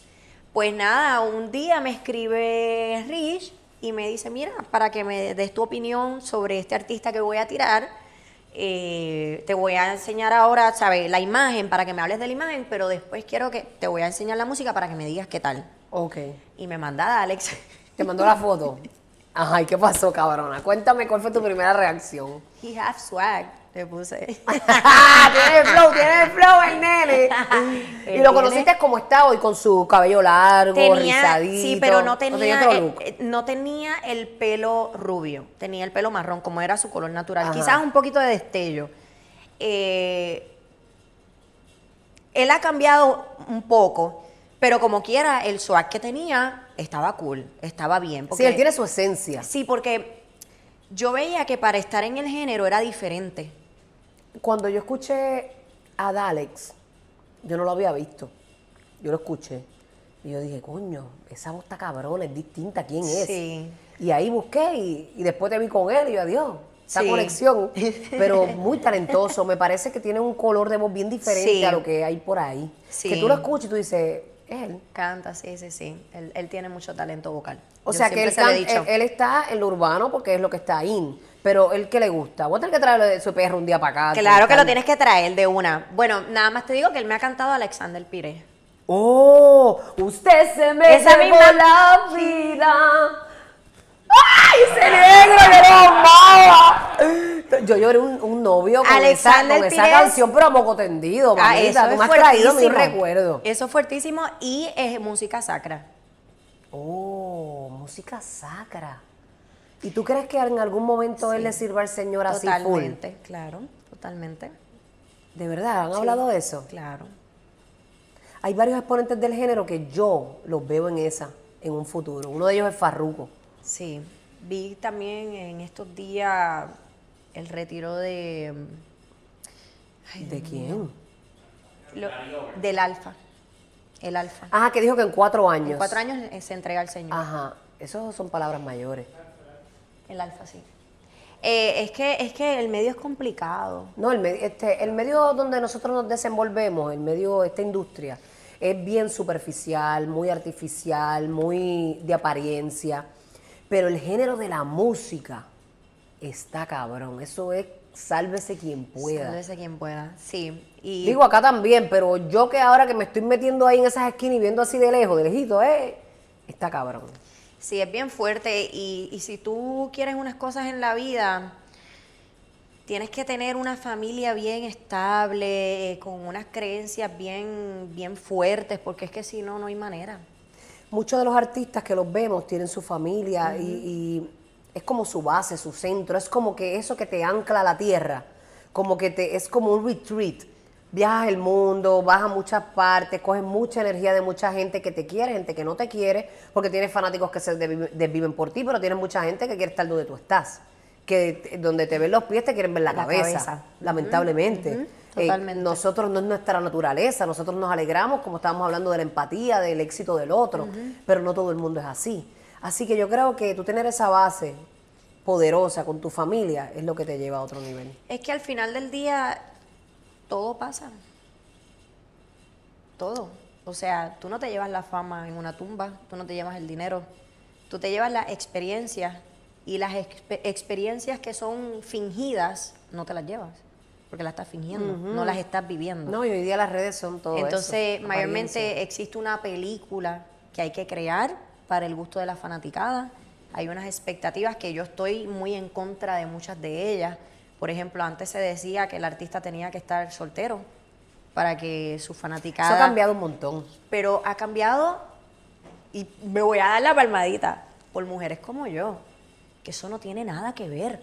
Pues nada, un día me escribe Rich y me dice, mira, para que me des tu opinión sobre este artista que voy a tirar, eh, te voy a enseñar ahora, ¿sabes? La imagen, para que me hables de la imagen, pero después quiero que te voy a enseñar la música para que me digas qué tal.
Ok.
Y me manda a Alex.
Te mandó la foto. Ajá, ¿y qué pasó, cabrona? Cuéntame cuál fue tu primera reacción.
He have swag, le puse.
tiene el flow, tiene el flow el nene. y lo conociste como está hoy, con su cabello largo,
tenía,
rizadito.
sí, pero no tenía, eh,
look.
no tenía el pelo rubio, tenía el pelo marrón, como era su color natural.
Ajá.
Quizás un poquito de destello. Eh, él ha cambiado un poco, pero como quiera, el swag que tenía estaba cool, estaba bien.
sí, él tiene su esencia.
Sí, porque yo veía que para estar en el género era diferente.
Cuando yo escuché a Dalex, yo no lo había visto. Yo lo escuché. Y yo dije, coño, esa voz está cabrona, es distinta, ¿quién es?
Sí.
Y ahí busqué y, y después te vi con él y yo, adiós, esa
Sí.
conexión. Pero muy talentoso, me parece que tiene un color de voz bien diferente
Sí.
a lo que hay por ahí.
Sí.
Que tú lo escuchas y tú dices, es él.
Canta, sí, sí, sí. Él, él tiene mucho talento vocal.
O
Yo
sea que él, can-
dicho.
él, él está en lo urbano porque es lo que está in. Pero él que le gusta. Voy a tener que traerle de su perro un día para acá.
Claro que lo tienes que traer de una. Bueno, nada más te digo que él me ha cantado a Alexander Pires.
¡Oh! Usted se me
Esa
llevó
misma-
la vida. ¡Ay, ese negro! Yo lo. Yo lloré un, un novio con, esa,
Alexander
con esa
Pires.
canción, pero a moco tendido, mamita.
Ah, eso
Tú
es
me has traído mi
fuertísimo.
recuerdo.
Eso es fuertísimo y es música sacra.
Oh, música sacra. ¿Y tú crees que en algún momento él le sirva al Señor así full?
Totalmente, claro, totalmente.
¿De verdad? ¿Han
Sí.
hablado de eso?
Claro.
Hay varios exponentes del género que yo los veo en esa, en un futuro. Uno de ellos es Farruko.
Sí, vi también en estos días el retiro de
¿De quién?
lo- del alfa, el alfa.
Ah, que dijo que en cuatro años.
En cuatro años eh, se entrega al Señor.
Ajá, esos son palabras mayores.
El alfa, sí. Eh, es que es que el medio es complicado.
No, el, me- este, el medio donde nosotros nos desenvolvemos, el medio, esta industria, es bien superficial, muy artificial, muy de apariencia. Pero el género de la música está cabrón. Eso es sálvese quien pueda.
Sálvese quien pueda. Sí. Y
Digo acá también, pero yo que ahora que me estoy metiendo ahí en esas esquinas y viendo así de lejos, de lejito, eh, está cabrón.
Sí, es bien fuerte y, y si tú quieres unas cosas en la vida, tienes que tener una familia bien estable, eh, con unas creencias bien, bien fuertes, porque es que si no, no hay manera.
Muchos de los artistas que los vemos tienen su familia y, y es como su base, su centro, es como que eso que te ancla a la tierra, como que te, es como un retreat. Viajas el mundo, vas a muchas partes, coges mucha energía de mucha gente que te quiere, gente que no te quiere, porque tienes fanáticos que se desviven por ti, pero tienes mucha gente que quiere estar donde tú estás, que donde te ven los pies te quieren ver la,
La
cabeza,
cabeza.
lamentablemente. Eh,
totalmente.
nosotros no es nuestra naturaleza, nosotros nos alegramos, como estábamos hablando de la empatía, del éxito del otro, pero no todo el mundo es así. Así que yo creo que tú tener esa base poderosa con tu familia es lo que te lleva a otro nivel.
Es que al final del día todo pasa. Todo. O sea, tú no te llevas la fama en una tumba, tú no te llevas el dinero, tú te llevas las experiencias y las expe- experiencias que son fingidas no te las llevas, porque las estás fingiendo, no las estás viviendo.
No, y hoy día las redes son todo eso,
Entonces, mayormente existe una película que hay que crear para el gusto de la fanaticada. Hay unas expectativas que yo estoy muy en contra de muchas de ellas. Por ejemplo, antes se decía que el artista tenía que estar soltero para que su fanaticada...
Eso ha cambiado un montón.
Pero ha cambiado y me voy a dar la palmadita por mujeres como yo, que eso no tiene nada que ver,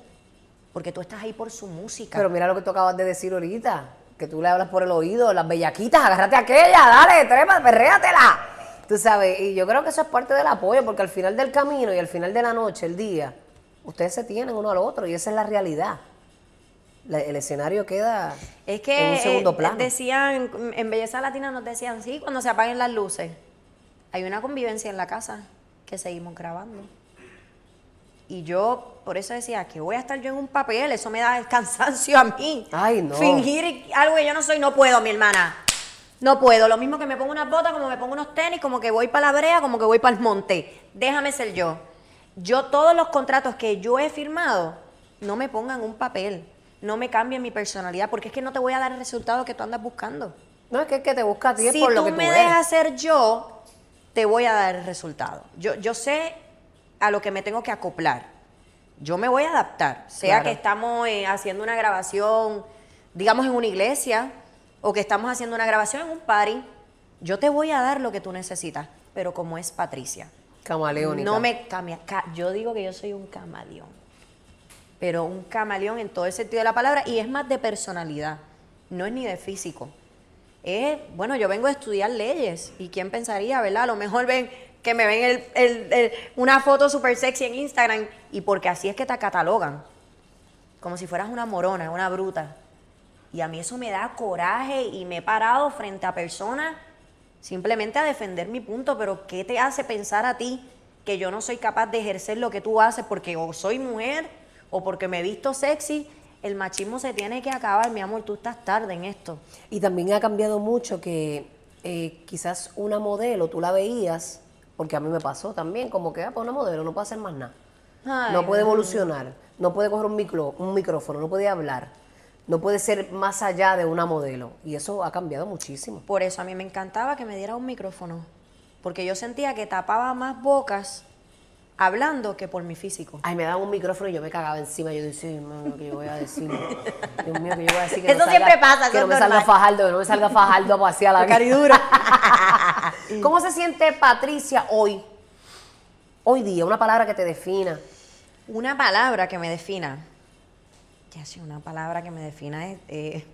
porque tú estás ahí por su música.
Pero mira lo que tú acabas de decir ahorita, que tú le hablas por el oído, las bellaquitas, agárrate a aquella, dale, trepa, perréatela. Tú sabes, y yo creo que eso es parte del apoyo, porque al final del camino y al final de la noche, el día, ustedes se tienen uno al otro y esa es la realidad. La- el escenario queda
Es que
en un segundo
eh,
plano.
decían, en Belleza Latina nos decían, sí, cuando se apaguen las luces, hay una convivencia en la casa que seguimos grabando. Y yo, por eso decía, que voy a estar yo en un papel, eso me da el cansancio a mí.
Ay, no.
Fingir algo que yo no soy, no puedo, mi hermana. No puedo. Lo mismo que me pongo unas botas, como me pongo unos tenis, como que voy para la brea, como que voy para el monte. Déjame ser yo. Yo, todos los contratos que yo he firmado, no me pongan un papel. No me cambien mi personalidad, porque es que no te voy a dar el resultado que tú andas buscando.
No es que te busca a ti
Si
por lo que tú
me
eres.
dejas ser yo, te voy a dar el resultado. Yo, yo sé a lo que me tengo que acoplar. Yo me voy a adaptar. Sea
Claro.
que estamos eh, haciendo una grabación, digamos, en una iglesia, o que estamos haciendo una grabación en un party, yo te voy a dar lo que tú necesitas. Pero como es Patricia,
Camaleónica.
no me cambia. Ca- Yo digo que yo soy un camaleón. Pero un camaleón en todo el sentido de la palabra y es más de personalidad. No es ni de físico. Es, bueno, yo vengo a estudiar leyes y quién pensaría, ¿verdad? A lo mejor ven que me ven el- el- una foto súper sexy en Instagram y porque así es que te catalogan. Como si fueras una morona, una bruta. Y a mí eso me da coraje y me he parado frente a personas simplemente a defender mi punto, pero ¿qué te hace pensar a ti que yo no soy capaz de ejercer lo que tú haces porque o soy mujer o porque me he visto sexy? El machismo se tiene que acabar, mi amor, tú estás tarde en esto.
Y también ha cambiado mucho que eh, quizás una modelo, tú la veías, porque a mí me pasó también, como que, ah, pues una modelo no puede hacer más nada.
Ay,
no puede evolucionar, no puede coger un, micro, un micrófono, no puede hablar, no puede ser más allá de una modelo. Y eso ha cambiado muchísimo.
Por eso a mí me encantaba que me diera un micrófono, porque yo sentía que tapaba más bocas hablando que por mi físico.
Ay, me daban un micrófono y yo me cagaba encima. Yo decía, Dios mío, ¿qué yo voy a decir? Dios mío, ¿qué yo voy a decir? Que
Eso
no salga-
siempre pasa,
Que no me salga
normal.
Fajardo, que no me salga Fajardo a pasear la
Caridura.
¿Cómo se siente Patricia hoy hoy día, una palabra que te defina.
Una palabra que me defina. Ya sí, una palabra que me defina es. eh,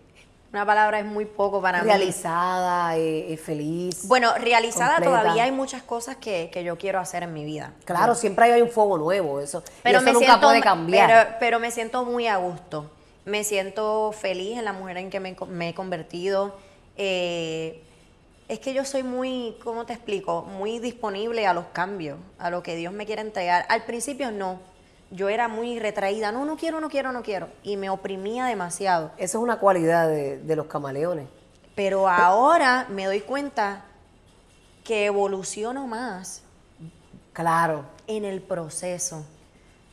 una palabra es muy poco para mí.
Realizada, eh, feliz.
Bueno, realizada
completa.
todavía hay muchas cosas que, que yo quiero hacer en mi vida.
Claro, siempre hay un fuego nuevo, eso.
Pero
y eso
me
nunca
siento,
puede cambiar.
Pero, pero me siento muy a gusto. Me siento feliz en la mujer en que me he convertido. Eh, es que yo soy muy, ¿cómo te explico? Muy disponible a los cambios, a lo que Dios me quiere entregar. Al principio no. Yo era muy retraída. No, no quiero, no quiero, no quiero. Y me oprimía demasiado.
Esa es una cualidad de, de los camaleones.
Pero ahora me doy cuenta que evoluciono más
Claro.
en el proceso.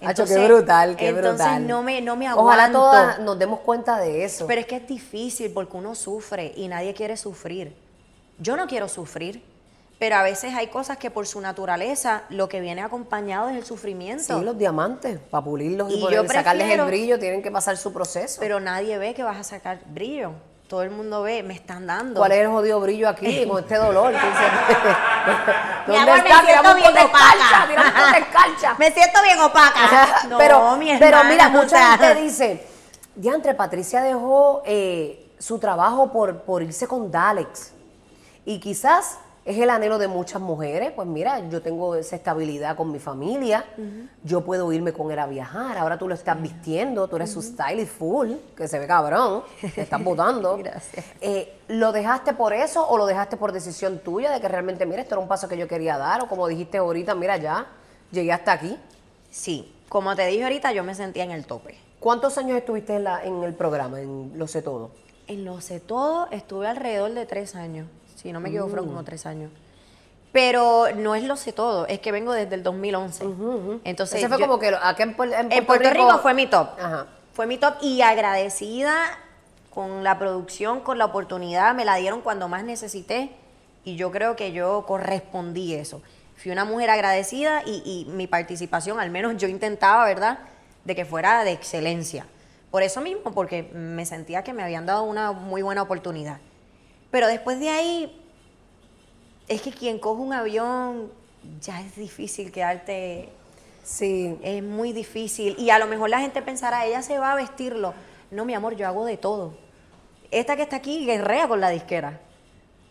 Hacho, qué brutal, qué
entonces
brutal.
no me, no me aguanto.
Ojalá todas nos demos cuenta de eso.
Pero es que es difícil porque uno sufre y nadie quiere sufrir. Yo no quiero sufrir, pero a veces hay cosas que por su naturaleza lo que viene acompañado es el sufrimiento.
sí, los diamantes, para pulirlos y,
Y
sacarles el brillo, tienen que pasar su proceso.
Pero nadie ve que vas a sacar brillo. Todo el mundo ve, me están dando.
¿Cuál es el jodido brillo aquí con este dolor?
Mi
¿Dónde
amor, me siento bien opaca.
escarcha.
Me siento bien opaca. No,
pero,
mi
pero
hermana,
mira,
o
mucha gente dice, diantre, Patricia dejó eh, su trabajo por, por irse con Dalex. Y quizás es el anhelo de muchas mujeres. Pues mira, yo tengo esa estabilidad con mi familia. Yo puedo irme con él a viajar. Ahora tú lo estás vistiendo, tú eres su stylist full, que se ve cabrón, te estás botando.
Gracias.
Eh, ¿Lo dejaste por eso o lo dejaste por decisión tuya de que realmente, mira, esto era un paso que yo quería dar? O como dijiste ahorita, mira, ya llegué hasta aquí.
Sí, como te dije ahorita, yo me sentía en el tope.
¿Cuántos años estuviste en, la, en el programa, en Lo sé todo?
En lo sé todo, estuve alrededor de tres años. Si no me equivoco,
Mm.
fueron como tres años. Pero no es lo sé todo, es que vengo desde el 2011. Entonces,
Ese fue
yo-
como que acá en, en
en Puerto Rico fue mi top.
Ajá.
Fue mi top y agradecida con la producción, con la oportunidad. Me la dieron cuando más necesité y yo creo que yo correspondí eso. Fui una mujer agradecida y, y mi participación, al menos yo intentaba, ¿verdad?, de que fuera de excelencia. Por eso mismo, porque me sentía que me habían dado una muy buena oportunidad. Pero después de ahí, es que quien coge un avión, ya es difícil quedarte
Sí.
es muy difícil. Y a lo mejor la gente pensará, ella se va a vestirlo. No, mi amor, yo hago de todo. Esta que está aquí guerrea con la disquera.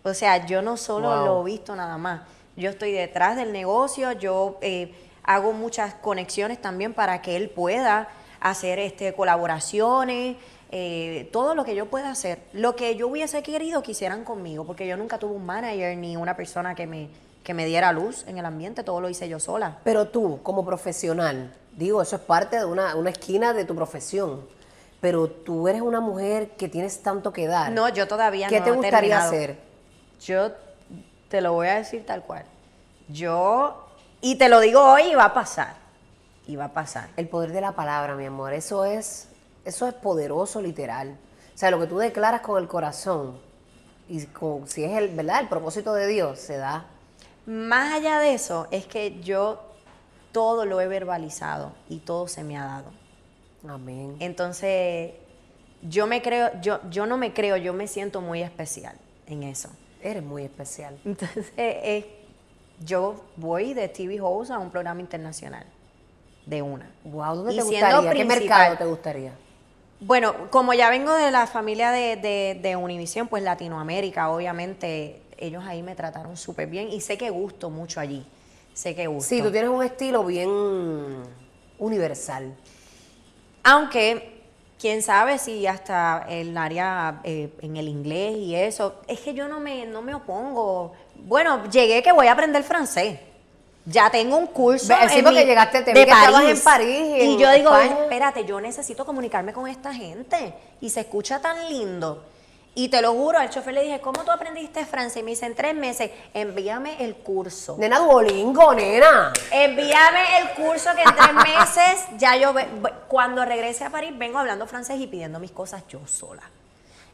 O sea, yo no solo
Wow.
lo visto nada más. Yo estoy detrás del negocio, yo eh, hago muchas conexiones también para que él pueda hacer este, colaboraciones, eh, todo lo que yo pueda hacer. Lo que yo hubiese querido que hicieran conmigo, porque yo nunca tuve un manager ni una persona que me, que me diera luz en el ambiente, todo lo hice yo sola.
Pero tú, como profesional, digo, eso es parte de una, una esquina de tu profesión. Pero tú eres una mujer que tienes tanto que dar.
No, yo todavía
¿Qué
no
te
he
gustaría
terminado.
hacer?
Yo te lo voy a decir tal cual. Yo, y te lo digo hoy y va a pasar. Y va a pasar.
El poder de la palabra, mi amor, eso es, eso es poderoso, literal. O sea, lo que tú declaras con el corazón, y con, si es el, ¿verdad? El propósito de Dios, se da.
Más allá de eso, es que yo todo lo he verbalizado y todo se me ha dado.
Amén.
Entonces, yo me creo, yo, yo no me creo, yo me siento muy especial en eso.
Eres muy especial.
Entonces, eh, yo voy de TV host a un programa internacional. De una.
Wow, ¿dónde
Y
te gustaría? ¿Qué mercado te gustaría?
Bueno, como ya vengo de la familia de, de, de Univisión, pues Latinoamérica, obviamente, ellos ahí me trataron súper bien y sé que gusto mucho allí. Sé que gusto.
Sí, tú tienes un estilo bien universal.
Aunque, quién sabe si hasta el área eh, en el inglés y eso, es que yo no me, no me opongo. Bueno, llegué que voy a aprender francés. Ya tengo un curso.
Sí, porque
mi-
llegaste, te
de
vi que estabas en París y en
yo digo, espérate, yo necesito comunicarme con esta gente. Y se escucha tan lindo. Y te lo juro, al chofer le dije, ¿cómo tú aprendiste francés? Y me dice, en tres meses, envíame el curso.
Nena Duolingo, nena.
Envíame el curso que en tres meses ya yo, cuando regrese a París, vengo hablando francés y pidiendo mis cosas yo sola.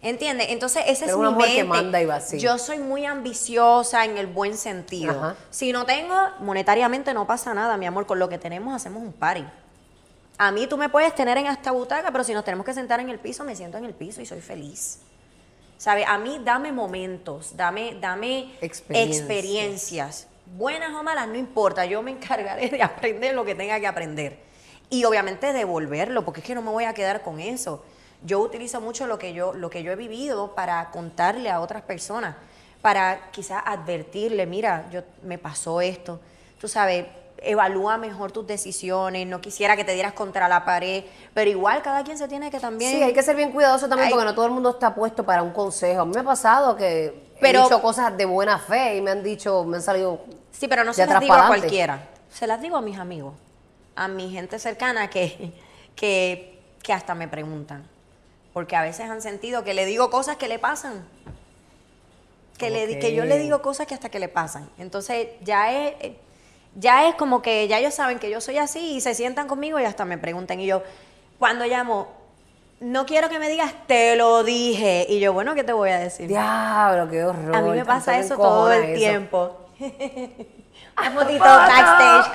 ¿Entiendes? Entonces, ese es
una
mi
mujer que
mente.
manda y.
Yo soy muy ambiciosa en el buen sentido.
Ajá.
Si no tengo, monetariamente no pasa nada, mi amor. Con lo que tenemos hacemos un party. A mí tú me puedes tener en esta butaca, pero si nos tenemos que sentar en el piso, me siento en el piso y soy feliz. ¿Sabe? A mí dame momentos, dame, dame
Experiencias.
experiencias. buenas o malas, no importa, yo me encargaré de aprender lo que tenga que aprender. Y obviamente devolverlo, porque es que no me voy a quedar con eso. Yo utilizo mucho lo que yo, lo que yo he vivido para contarle a otras personas, para quizás advertirle, mira, yo me pasó esto. Tú sabes, evalúa mejor tus decisiones, no quisiera que te dieras contra la pared, pero igual cada quien se tiene que también...
Sí, hay que ser bien cuidadoso también
Hay-
porque no todo el mundo está puesto para un consejo. A mí me ha pasado que
Pero-
he dicho cosas de buena fe y me han dicho, me han salido
Sí, pero no se las digo a cualquiera. Se las digo a mis amigos, a mi gente cercana que, que, que hasta me preguntan. Porque a veces han sentido que le digo cosas que le pasan. Que, le, que yo le digo cosas que hasta que le pasan. Entonces ya es, eh, ya es como que ya ellos saben que yo soy así y se sientan conmigo y hasta me preguntan. Y yo, cuando llamo, no quiero que me digas, te lo dije. Y yo, bueno, ¿qué te voy a decir?
Diablo, qué horror.
A mí me pasa eso todo el
eso.
tiempo. Una fotito backstage.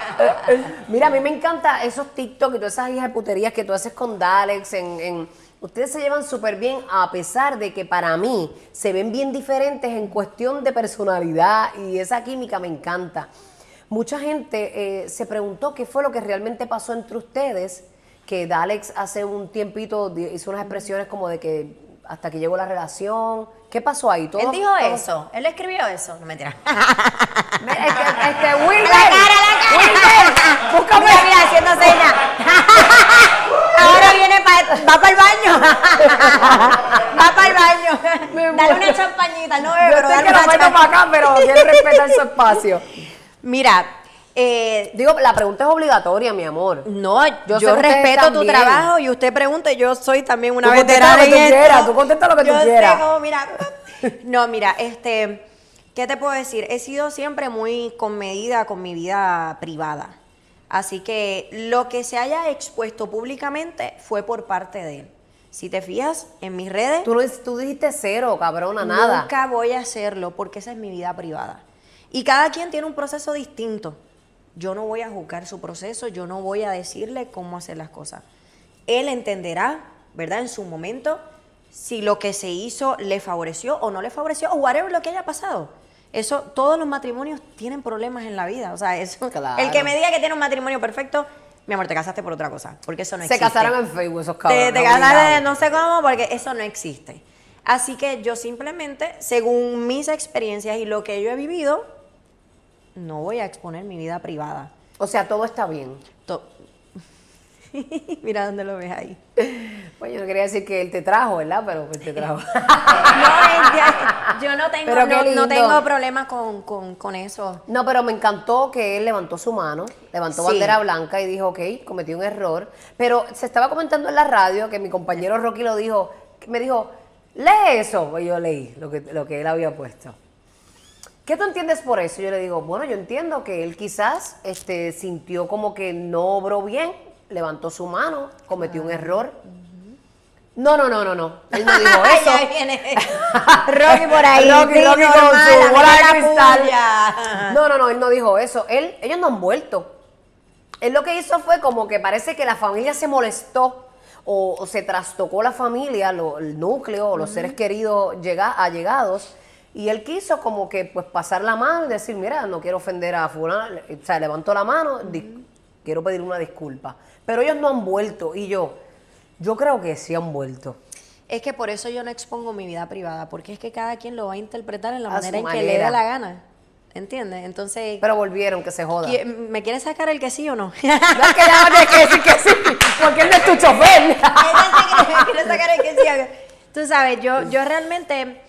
Mira, a mí me encanta esos TikTok y todas esas hijas de puterías que tú haces con Dalex. En, en- ustedes se llevan súper bien, a pesar de que para mí se ven bien diferentes en cuestión de personalidad y esa química me encanta. Mucha gente eh, se preguntó qué fue lo que realmente pasó entre ustedes, que Dalex hace un tiempito hizo unas expresiones como de que hasta que llegó la relación. ¿Qué pasó ahí? ¿Todo-
Él dijo
todo-
eso, él escribió eso. No mentira.
Este, este Wilmer,
La cara, la cara.
Wilmer, búscame
Mira, mira, haciendo señas. Viene pa- va para el baño. va para el baño. Dale una champañita, no bebe, pero
sé
dale una champañita.
para acá, pero quiero respetar su espacio.
Mira, eh,
Digo, la pregunta es obligatoria, mi amor.
no,
Yo
respeto tu trabajo y usted pregunte, yo soy también una
Tú
veterana
lo que tú quieras, tú contesta lo que tú
Yo
quieras.
mira. No, mira, este, ¿qué te puedo decir? He sido siempre muy comedida con mi vida privada. Así que lo que se haya expuesto públicamente fue por parte de él. Si te fijas en mis redes,
Tú, no, tú dijiste cero, cabrona, nada.
Nunca voy a hacerlo porque esa es mi vida privada. Y cada quien tiene un proceso distinto. Yo no voy a juzgar su proceso, yo no voy a decirle cómo hacer las cosas. Él entenderá, ¿verdad? En su momento, si lo que se hizo le favoreció o no le favoreció, o whatever lo que haya pasado. Eso, todos los matrimonios tienen problemas en la vida. O sea, eso,
Claro.
el que me diga que tiene un matrimonio perfecto, mi amor, te casaste por otra cosa, porque eso no
Se
existe.
casaron en Facebook esos cabrones.
Te, te ganas no sé cómo, porque eso no existe. Así que yo simplemente, según mis experiencias y lo que yo he vivido, no voy a exponer mi vida privada.
O sea, todo está bien.
To- Mira dónde lo ves ahí.
Pues yo no quería decir que él te trajo, ¿verdad? Pero pues te trajo.
No, ya- yo no tengo, no, tengo problemas con, con- con eso.
No, pero me encantó que él levantó su mano, levantó
Sí.
bandera blanca y dijo, ok, cometí un error. Pero se estaba comentando en la radio que mi compañero Rocky lo dijo, me dijo, lee eso. Pues yo leí lo que, lo que él había puesto. ¿Qué tú entiendes por eso? Yo le digo, bueno, yo entiendo que él quizás este, sintió como que no obró bien, levantó su mano, cometió un error. No, no, no, no, no. Él no dijo eso.
ahí viene Rocky por ahí.
Rocky,
sí,
Rocky con su
la
bola de cristal. No, no, no, él no dijo eso. Él, ellos no han vuelto. Él lo que hizo fue como que parece que la familia se molestó o, o se trastocó la familia, lo- el núcleo, o los seres queridos llega, allegados. Y él quiso como que pues pasar la mano y decir, mira, no quiero ofender a fulano. O sea, levantó la mano, quiero pedir una disculpa. Pero ellos no han vuelto. Y yo, yo creo que sí han vuelto.
Es que por eso yo no expongo mi vida privada, porque es que cada quien lo va a interpretar en la
A
manera en que le dé la gana. ¿Entiendes? Entonces,
Pero volvieron, que se joda.
¿qui- ¿me quieres sacar el que sí o no?
No es que ya que decir que sí, porque él no es tu chofer.
¿Me quieres sacar el que sí o no? Tú sabes, yo, yo realmente,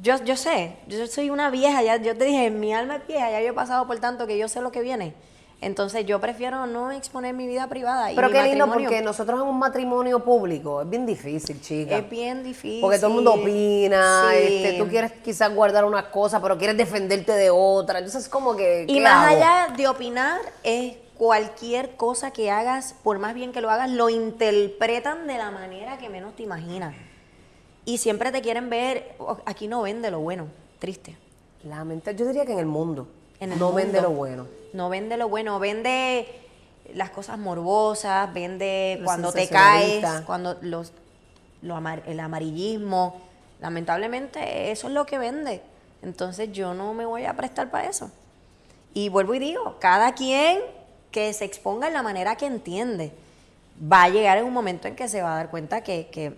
yo, yo sé, yo soy una vieja, ya, yo te dije, mi alma es vieja, ya yo he pasado por tanto que yo sé lo que viene. Entonces yo prefiero no exponer mi vida privada.
Pero qué lindo, porque nosotros en un matrimonio público es bien difícil, chica.
Es bien difícil.
Porque todo el mundo opina,
Sí.
este, tú quieres quizás guardar unas cosas, pero quieres defenderte de otra. Entonces es como que.
Y
¿qué
más
hago?
allá de opinar, es cualquier cosa que hagas, por más bien que lo hagas, lo interpretan de la manera que menos te imaginas. Y siempre te quieren ver, oh, aquí no vende lo bueno, triste.
Lamenta- yo diría que en el mundo.
En el
no
mundo.
vende lo bueno.
No vende lo bueno, vende las cosas morbosas, vende cuando te caes, cuando los, lo amar- el amarillismo. Lamentablemente eso es lo que vende. Entonces yo no me voy a prestar para eso. Y vuelvo y digo, cada quien que se exponga en la manera que entiende, va a llegar en un momento en que se va a dar cuenta que, que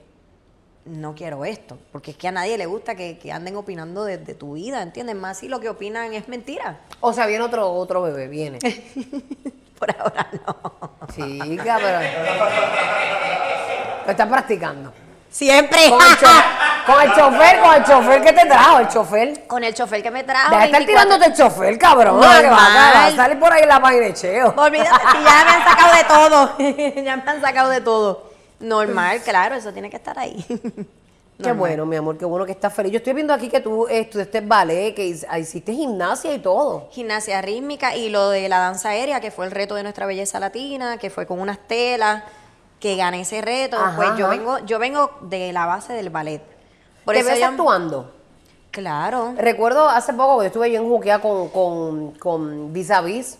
no quiero esto, porque es que a nadie le gusta que, que anden opinando de, de tu vida, ¿entiendes? Más si lo que opinan es mentira.
O sea, viene otro, otro bebé, viene.
Por ahora no.
Chica, pero. Lo estás practicando.
Siempre.
Con el, con el chofer, con el chofer que te trajo, el chofer.
Con el chofer que me trajo.
Deja de estar
24
tirándote el chofer, cabrón. Que va a- salir por ahí la página de cheo.
Olvídate, si ya me han sacado de todo. ya me han sacado de todo. Normal, claro, eso tiene que estar ahí.
Qué
Normal.
bueno, mi amor, qué bueno que estás feliz. Yo estoy viendo aquí que tú estudiaste ballet, que ah, hiciste gimnasia y todo.
Gimnasia rítmica y lo de la danza aérea, que fue el reto de nuestra belleza latina, que fue con unas telas, que gané ese reto.
Ajá,
pues yo
ajá.
vengo, yo vengo de la base del ballet. Por
¿Te
eso
ves
yo-
actuando?
Claro.
Recuerdo hace poco que estuve yo en Juquea con, con, con Vis a Vis,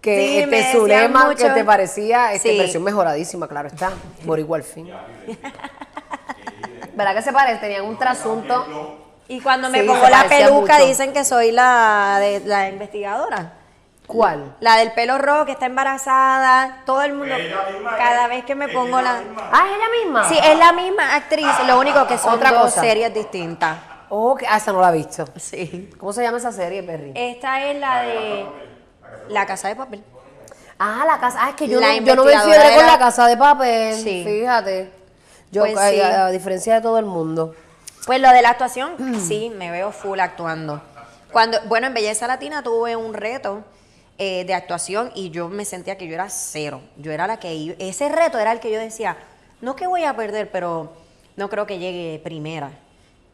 que
Sí,
este,
me
su
decían
lema
mucho.
que te parecía este,
Sí.
versión mejoradísima, claro está, por igual fin. ¿Verdad que se parece? Tenían un trasunto.
Y cuando me
Sí,
pongo la peluca
mucho.
dicen que soy la de la investigadora.
¿Cuál?
La del pelo rojo que está embarazada, todo el mundo.
Ella misma
Cada
es-
vez que me pongo la.
misma.
Ah, es ella misma.
Sí, es la misma actriz, lo único que son
Otra
dos
cosa.
series distintas.
Oh, que- ah, esa no la he visto.
Sí.
¿Cómo se llama esa serie, Perry?
Esta es la de La Casa de Papel.
Ah, la casa. Ah, es que yo,
La
no, yo no me fiebre con la casa de papel.
Sí.
Fíjate. Yo,
Pues
a,
sí.
a- a diferencia de todo el mundo.
Pues lo de la actuación, sí, me veo full actuando. Cuando, bueno, en Belleza Latina tuve un reto eh, de actuación y yo me sentía que yo era cero. Yo era la que iba- ese reto era el que yo decía, no que voy a perder, pero no creo que llegue primera.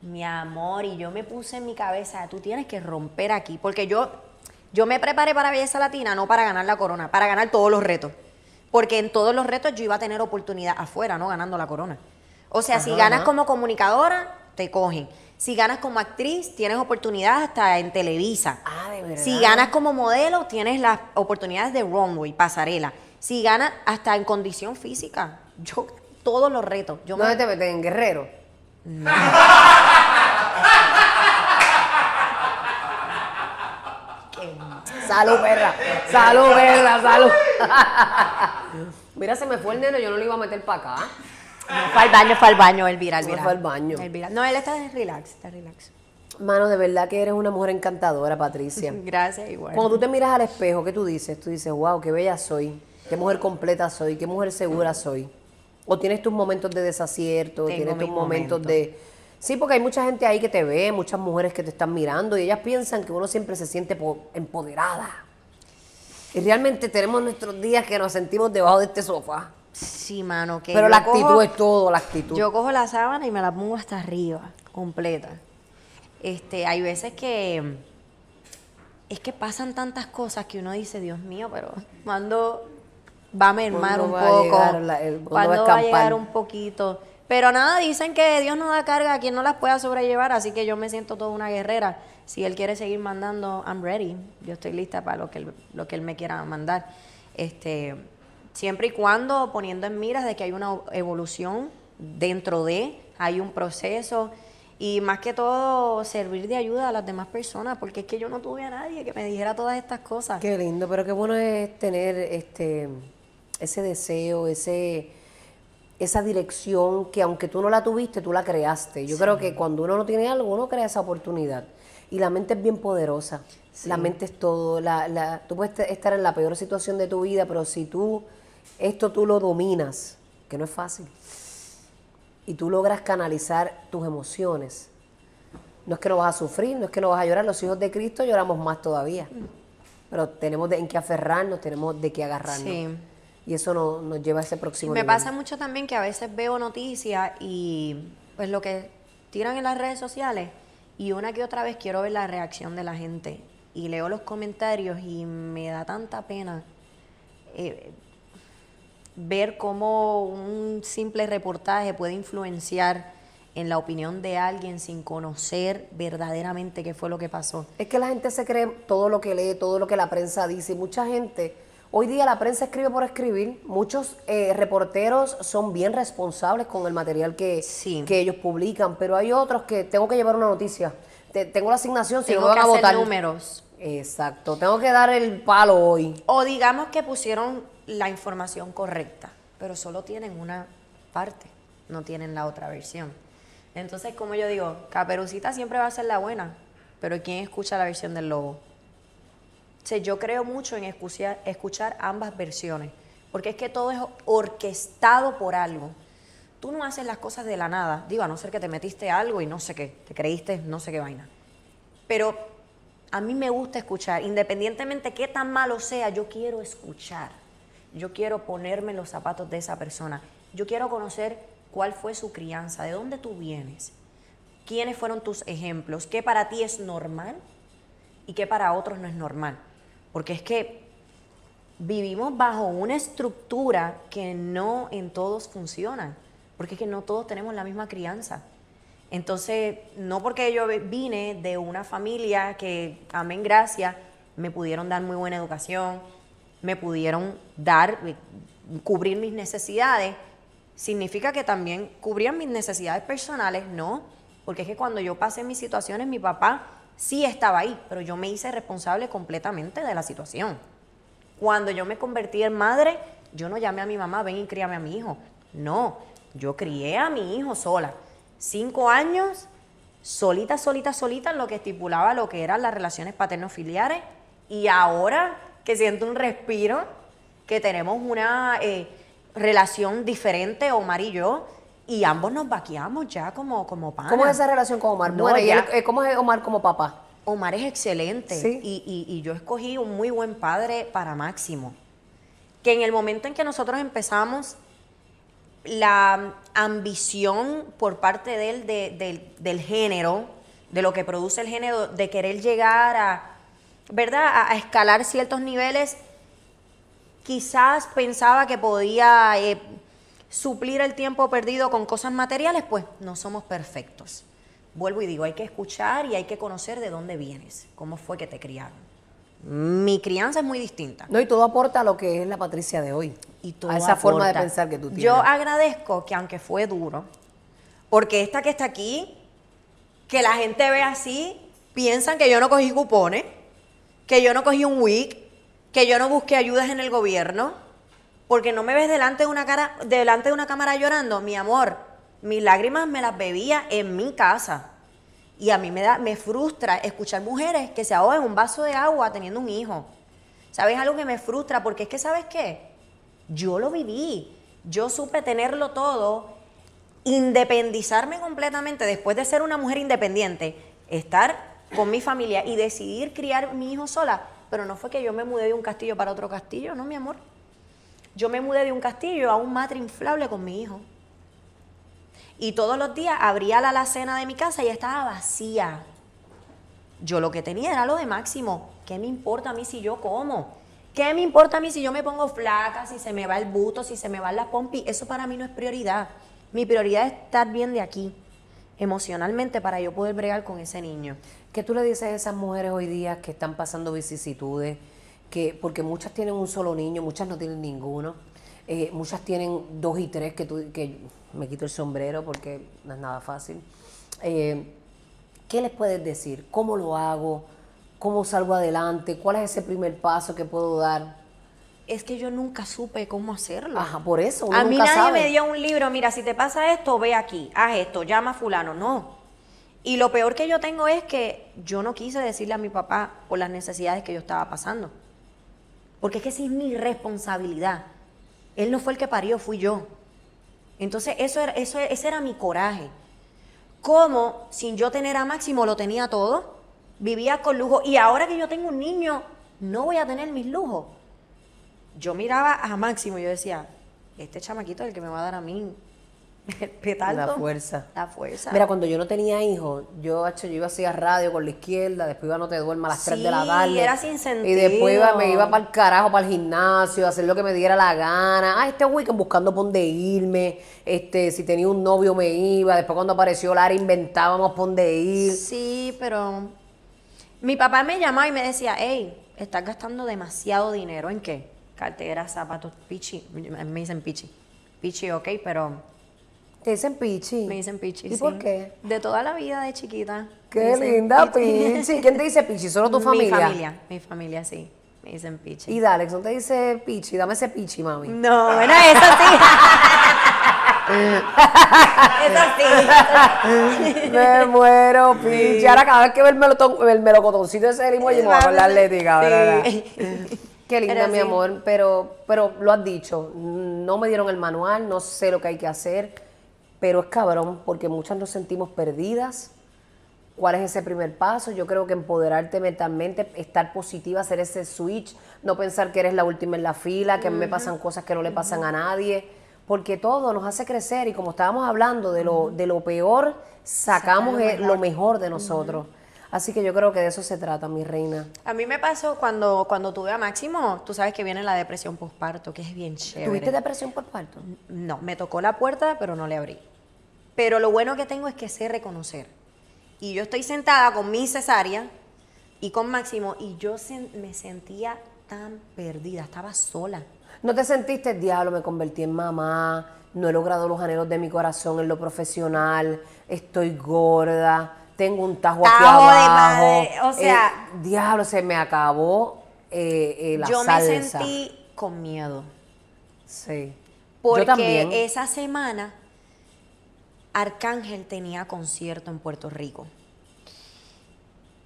Mi amor, y yo me puse en mi cabeza, tú tienes que romper aquí, porque yo, yo me preparé para Belleza Latina no para ganar la corona, para ganar todos los retos. Porque en todos los retos yo iba a tener oportunidad afuera, no ganando la corona. O sea, si ganas
ajá.
como comunicadora, te cogen. Si ganas como actriz, tienes oportunidad hasta en Televisa.
Ah, ¿de verdad?
Si ganas como modelo, tienes las oportunidades de runway, pasarela. Si ganas hasta en condición física. Yo, todos los retos. Yo me-
¿Dónde te meten? ¿En Guerrero? Salud, perra. Salud, perra, salud. Mira, se me fue el nene, yo no lo iba a meter para acá.
No, fue al baño, fue al baño, Elvira,
No
Elvira.
fue al baño.
Elvira. No, él está relax, está relax.
Mano, de verdad que eres una mujer encantadora, Patricia.
Gracias, igual.
Cuando tú te miras al espejo, ¿qué tú dices? Tú dices, wow, qué bella soy, qué mujer completa soy, qué mujer segura soy. O tienes tus momentos de desacierto,
Tengo
tienes tus momentos. de... Sí, porque hay mucha gente ahí que te ve, muchas mujeres que te están mirando y ellas piensan que uno siempre se siente po- empoderada. Y realmente tenemos nuestros días que nos sentimos debajo de este sofá.
Sí, mano, que
Pero la actitud
cojo-
es todo, la actitud.
Yo cojo la sábana y me la pongo hasta arriba, completa. Este, hay veces que es que pasan tantas cosas que uno dice, Dios mío, pero ¿cuándo va a mermar
¿Cuándo
un poco?
¿Cuándo va a escampar?
llegar un poquito? Pero nada, dicen que Dios no da carga a quien no las pueda sobrellevar, así que yo me siento toda una guerrera. Si Él quiere seguir mandando, I'm ready. Yo estoy lista para lo que Él, lo que él me quiera mandar. Este, siempre y cuando poniendo en miras de que hay una evolución dentro de, hay un proceso y más que todo servir de ayuda a las demás personas, porque es que yo no tuve a nadie que me dijera todas estas cosas.
Qué lindo, pero qué bueno es tener este ese deseo, ese esa dirección que aunque tú no la tuviste, tú la creaste. Yo creo que cuando uno no tiene algo, uno crea esa oportunidad. Y la mente es bien poderosa. La mente es todo. La, la- tú puedes estar en la peor situación de tu vida, pero si tú esto tú lo dominas, que no es fácil, y tú logras canalizar tus emociones, no es que no vas a sufrir, no es que no vas a llorar. Los hijos de Cristo lloramos más todavía. Pero tenemos de, en qué aferrarnos, tenemos de qué agarrarnos.
Sí.
Y eso no- nos lleva a ese próximo
Me
nivel.
pasa mucho también que a veces veo noticias y pues lo que tiran en las redes sociales y una que otra vez quiero ver la reacción de la gente y leo los comentarios y me da tanta pena eh, ver cómo un simple reportaje puede influenciar en la opinión de alguien sin conocer verdaderamente qué fue lo que pasó.
Es que la gente se cree todo lo que lee, todo lo que la prensa dice. Y mucha gente, hoy día la prensa escribe por escribir. Muchos eh, reporteros son bien responsables con el material que,
Sí.
que ellos publican, pero hay otros que tengo que llevar una noticia. Te- tengo la asignación, si no
Tengo que
van a
hacer
votar.
números.
Exacto. Tengo que dar el palo hoy.
O digamos que pusieron la información correcta, pero solo tienen una parte, no tienen la otra versión. Entonces, como yo digo, Caperucita siempre va a ser la buena, pero ¿quién escucha la versión del lobo? Yo creo mucho en escuchar, escuchar ambas versiones, porque es que todo es orquestado por algo. Tú no haces las cosas de la nada, digo, a no ser que te metiste algo y no sé qué, te creíste no sé qué vaina. Pero a mí me gusta escuchar, independientemente qué tan malo sea, yo quiero escuchar. Yo quiero ponerme en los zapatos de esa persona. Yo quiero conocer cuál fue su crianza, de dónde tú vienes, quiénes fueron tus ejemplos, qué para ti es normal y qué para otros no es normal. Porque es que vivimos bajo una estructura que no en todos funciona, porque es que no todos tenemos la misma crianza. Entonces, no porque yo vine de una familia que, amén, gracia, me pudieron dar muy buena educación, me pudieron dar, eh, cubrir mis necesidades, significa que también cubrían mis necesidades personales, no, porque es que cuando yo pasé mis situaciones, mi papá sí estaba ahí, pero yo me hice responsable completamente de la situación. Cuando yo me convertí en madre, yo no llamé a mi mamá, ven y críame a mi hijo. No, yo crié a mi hijo sola cinco años, solita, solita, solita, en lo que estipulaba lo que eran las relaciones paterno-filiares. Y ahora que siento un respiro, que tenemos una eh, relación diferente, Omar y yo, y ambos nos vaqueamos ya como, como panas.
¿Cómo es esa relación con Omar?
No,
Bueno, y
ya-
él- eh, ¿Cómo es Omar como papá?
Omar es excelente
Sí.
y, y- y yo escogí un muy buen padre para Máximo. Que en el momento en que nosotros empezamos, la ambición por parte de él de- del- del género, de lo que produce el género, de querer llegar a, ¿verdad? A, a escalar ciertos niveles, quizás pensaba que podía eh, suplir el tiempo perdido con cosas materiales, pues no somos perfectos. Vuelvo y digo, hay que escuchar y hay que conocer de dónde vienes, cómo fue que te criaron. Mi crianza es muy distinta.
No, y todo aporta a lo que es la Patricia de hoy.
Y todo
a esa forma de pensar que tú tienes.
Yo agradezco que aunque fue duro, porque esta que está aquí, que la gente ve así, piensan que yo no cogí cupones, que yo no cogí un WIC, que yo no busqué ayudas en el gobierno, porque no me ves delante de una cara, delante de una cámara llorando, mi amor, mis lágrimas me las bebía en mi casa. Y a mí me da, me frustra escuchar mujeres que se ahogan un vaso de agua teniendo un hijo. ¿Sabes algo que me frustra? Porque es que, ¿sabes qué? Yo lo viví. Yo supe tenerlo todo, independizarme completamente después de ser una mujer independiente, estar con mi familia y decidir criar mi hijo sola. Pero no fue que yo me mudé de un castillo para otro castillo, no, mi amor. Yo me mudé de un castillo a un matre inflable con mi hijo. Y todos los días abría la alacena de mi casa y estaba vacía. Yo lo que tenía era lo de máximo. ¿Qué me importa a mí si yo como? ¿Qué me importa a mí si yo me pongo flaca, si se me va el buto, si se me va la pompi? Eso para mí no es prioridad. Mi prioridad es estar bien de aquí, emocionalmente, para yo poder bregar con ese niño.
¿Qué tú le dices a esas mujeres hoy día que están pasando vicisitudes? Que, porque muchas tienen un solo niño, muchas no tienen ninguno. eh, muchas tienen dos y tres, que, tú, que me quito el sombrero porque no es nada fácil. Eh, ¿Qué les puedes decir? ¿Cómo lo hago? ¿Cómo salgo adelante? ¿Cuál es ese primer paso que puedo dar?
Es que yo nunca supe cómo hacerlo.
Ajá, por eso. Uno
A mí
nunca
nadie
sabe.
me dio un libro, mira, si te pasa esto, ve aquí, haz esto, llama a fulano. No. Y lo peor que yo tengo es que yo no quise decirle a mi papá por las necesidades que yo estaba pasando. Porque es que esa es mi responsabilidad. Él no fue el que parió, fui yo. Entonces, eso era, eso, ese era mi coraje. ¿Cómo, sin yo tener a Máximo, lo tenía todo? Vivía con lujo. Y ahora que yo tengo un niño, no voy a tener mis lujos yo miraba a Máximo y yo decía, este chamaquito es el que me va a dar a mí petardo.
La fuerza.
La fuerza.
Mira, cuando yo no tenía hijos, yo, hecho, yo iba así a radio con la izquierda, después iba a No Te Duermas a las 3 de la
Sí,
tarde.
era sin
Y después iba, me
sentido.
iba para el carajo, para el gimnasio, a hacer lo que me diera la gana. Ah, este weekend buscando por dónde irme. Este, si tenía un novio me iba. Después cuando apareció Lara inventábamos por dónde ir.
Sí, pero mi papá me llamaba y me decía, hey, estás gastando demasiado dinero. ¿En qué? Cartera, zapatos, pichi. Me dicen pichi. Pichi, ok, pero
Te dicen pichi.
me dicen pichi.
¿Y
sí.
por qué?
De toda la vida de chiquita.
Qué linda, Pichi. ¿Quién te dice Pichi? ¿Solo tu familia?
Mi familia, mi familia, sí. Me dicen Pichi.
Y Dalex, ¿no te dice Pichi? Dame ese Pichi, mami.
No, bueno, eso sí. eso sí.
Me muero, Pichi. Ahora cada vez que veo el, melotón, el melocotoncito ese de limoy, me voy a ti, cabrona.
Sí.
Qué linda,
Pero
mi
sí.
amor, pero, pero lo has dicho, no me dieron el manual, no sé lo que hay que hacer, pero es cabrón porque muchas nos sentimos perdidas. ¿Cuál es ese primer paso? Yo creo que empoderarte mentalmente, estar positiva, hacer ese switch, no pensar que eres la última en la fila, que a mí me pasan cosas que no le pasan a nadie, porque todo nos hace crecer y como estábamos hablando de lo, de lo peor, sacamos
Sacar lo
eh, lo mejor de nosotros. Así que yo creo que de eso se trata, mi reina.
A mí me pasó cuando, cuando tuve a Máximo, tú sabes que viene la depresión postparto, que es bien chévere.
¿Tuviste depresión por parto?
No, me tocó la puerta, pero no le abrí. Pero lo bueno que tengo es que sé reconocer. Y yo estoy sentada con mi cesárea y con Máximo y yo me sentía tan perdida, estaba sola.
¿No te sentiste, diablo, me convertí en mamá, no he logrado los anhelos de mi corazón en lo profesional, estoy gorda, tengo un tajo aquí
Tajo de
abajo?
madre, o sea-
Eh, diablo, se me acabó eh, eh, la
yo
salsa.
me sentí con miedo.
Sí.
Porque
Yo también.
esa semana Arcángel tenía concierto en Puerto Rico.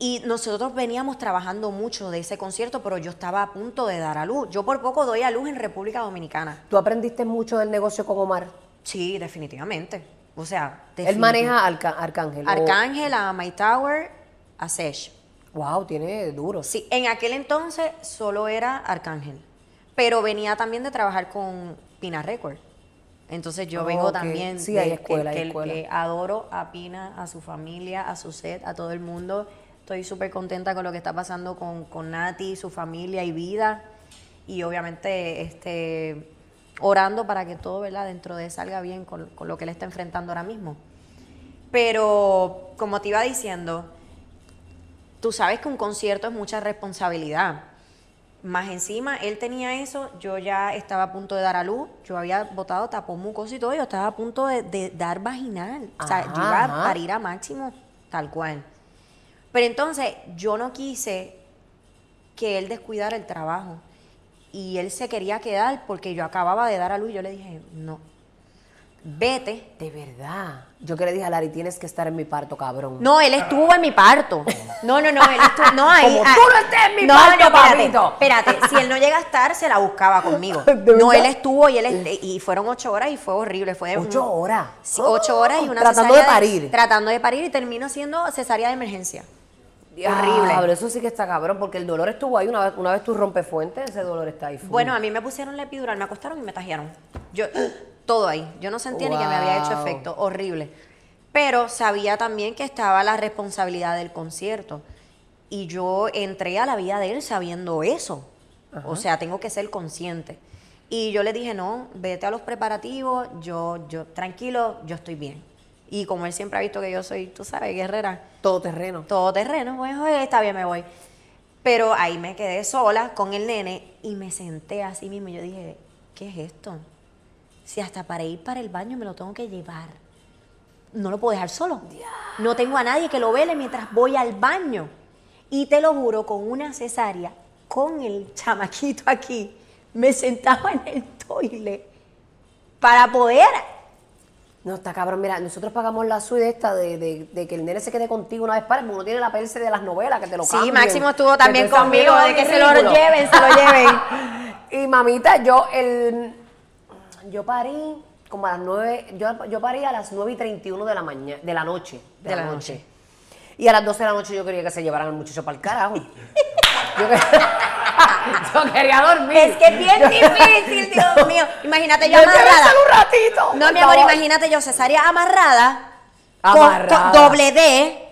Y nosotros veníamos trabajando mucho de ese concierto, pero yo estaba a punto de dar a luz. Yo por poco doy a luz en República Dominicana.
¿Tú aprendiste mucho del negocio con Omar?
Sí, definitivamente. O sea,
Él maneja Arca- Arcángel. o-
Arcángel, a My Tower, a Sesh.
Wow, tiene duro.
Sí, en aquel entonces solo era Arcángel, pero venía también de trabajar con Pina Record. Entonces yo vengo también
Sí,
de
hay
que-
escuela, hay
que,
escuela.
que adoro a Pina, a su familia, a su set, a todo el mundo. Estoy súper contenta con lo que está pasando con, con Nati, su familia y vida. Y obviamente este, orando para que todo ¿verdad? dentro de él salga bien con, con lo que él está enfrentando ahora mismo. Pero como te iba diciendo, tú sabes que un concierto es mucha responsabilidad. Más encima, él tenía eso, yo ya estaba a punto de dar a luz, yo había botado tapón mucoso y todo, yo estaba a punto de, de dar vaginal. o sea, yo iba a parir a máximo, tal cual. Pero entonces, yo no quise que él descuidara el trabajo. Y él se quería quedar porque yo acababa de dar a luz y yo le dije, no, vete,
De verdad. Yo que le dije a Lari, tienes que estar en mi parto, cabrón.
No, él estuvo en mi parto. No, no, no, él estuvo. No, ahí.
Como
ah,
tú no estés en mi
no,
parto,
no, espérate,
papito.
Espérate, si él no llega a estar, se la buscaba conmigo.
¿De
No, él estuvo y él est- y fueron ocho horas y fue horrible. Fue
Ocho horas.
Sí, ocho horas y una
Tratando
cesárea
de parir.
tratando de parir y terminó siendo cesárea de emergencia. Horrible.
Pero eso sí que está cabrón, porque el dolor estuvo ahí. Una vez, una vez tú rompes fuente, ese dolor está ahí. full.
Bueno, a mí me pusieron la epidural, me acostaron y me tajearon. Yo, todo ahí. Yo no sentía ni que me había hecho efecto. Horrible. Pero sabía también que estaba la responsabilidad del concierto. Y yo entré a la vida de él sabiendo eso. O sea, tengo que ser consciente. Y yo le dije, no, vete a los preparativos, yo, yo, tranquilo, yo estoy bien. Y como él siempre ha visto que yo soy, tú sabes, guerrera,
Todo terreno.
todo terreno, pues oye, está bien, me voy. Pero ahí me quedé sola con el nene y me senté así mismo y yo dije, ¿qué es esto? Si hasta para ir para el baño me lo tengo que llevar. No lo puedo dejar solo. No tengo a nadie que lo vele mientras voy al baño. Y te lo juro, con una cesárea, con el chamaquito aquí, me sentaba en el toile para poder
No, está cabrón. Mira, nosotros pagamos la suite esta de, de- de que el nene se quede contigo una vez para, porque uno tiene la perse de las novelas, que te lo
Sí,
cambien,
Máximo estuvo también conmigo, de que se lo lleven, se lo lleven.
Y mamita, yo el yo parí como a las 9, yo, yo parí a las 9 y 31 de la mañana, de la noche. De, la, noche. Y a las 12 de la noche yo quería que se llevaran al muchacho para el carajo. yo, que- yo quería dormir.
Es que es bien difícil, Dios mío. Imagínate yo amarrada.
llévenselo un ratito.
No, mi amor,
favor.
imagínate yo cesárea amarrada.
Amarrada.
Con, doble D.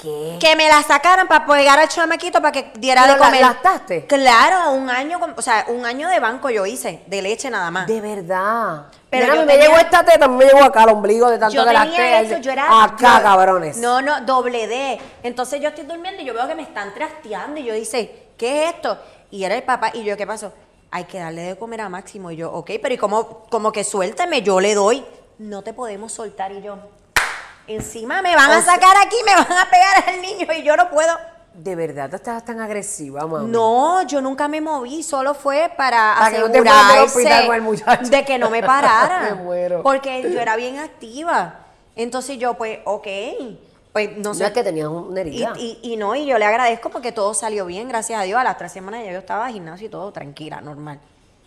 ¿Qué?
Que me la sacaran para pegar al chamaquito para que diera
¿Pero
de
la-
comer.
lactaste?
Claro, un año, o sea, un año de banco yo hice, de leche nada más.
De verdad.
Pero
Pero
yo
me
tenía-
llegó esta teta, me llegó acá al ombligo de tanto
yo
que
tenía eso, yo era...
Acá,
yo-
cabrones.
No, no, doble D. Entonces yo estoy durmiendo y yo veo que me están trasteando y yo dice, ¿qué es esto? Y era el papá y yo, ¿qué pasó? Hay que darle de comer a Máximo. Y yo, ok, pero ¿y cómo, como que suéltame? Yo le doy. No te podemos soltar y yo... Encima me van
O
a
sea-
sacar aquí, me van a pegar al niño y yo no puedo.
De verdad, tú estabas tan agresiva, mami.
No, yo nunca me moví, solo fue para,
Para que no te
asegurarse de que no me parara.
Me muero.
Porque yo era bien activa. Entonces yo, pues, ok, pues no
No
sé.
es que tenías una herida.
y- y no, y yo le agradezco porque todo salió bien, gracias a Dios. A las tres semanas ya yo estaba en gimnasio y todo tranquila, normal.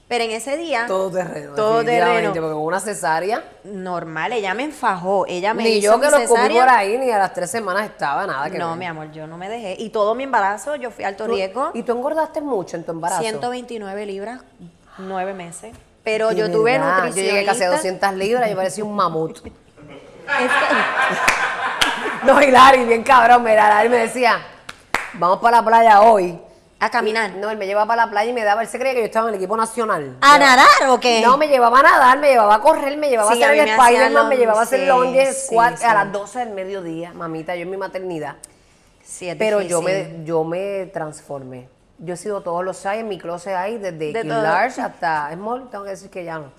Pero en ese día,
todo terreno.
todo terreno.
Porque con una cesárea,
normal, ella me enfajó, ella me
ni
hizo
yo que lo comí por ahí, ni a las tres semanas estaba nada que
No,
ver.
mi amor, yo no me dejé. Y todo mi embarazo, yo fui a alto riesgo.
¿Y tú engordaste mucho en tu embarazo?
129 libras, nueve meses. Pero
De
yo tuve nutricionista.
Yo llegué casi a 200 libras, yo parecía un mamut. No, y Larry, bien cabrón, mira, Larry me decía, vamos para la playa hoy.
a caminar.
No, él me llevaba para la playa y me daba, él se creía que yo estaba en el equipo nacional.
¿A nadar o qué?
No, me llevaba a nadar, me llevaba a correr, me llevaba
Sí,
a
a
hacer el
me hacía
Spider-Man, me
long-
llevaba a hacer
sí,
longe
sí,
squat
sí.
a las 12 del mediodía, mamita, yo en mi maternidad.
Sí, es
Pero yo
difícil.
me, yo me transformé. Yo he sido todos los size en mi closet ahí, desde
De todo.
large hasta small, tengo que decir que ya no.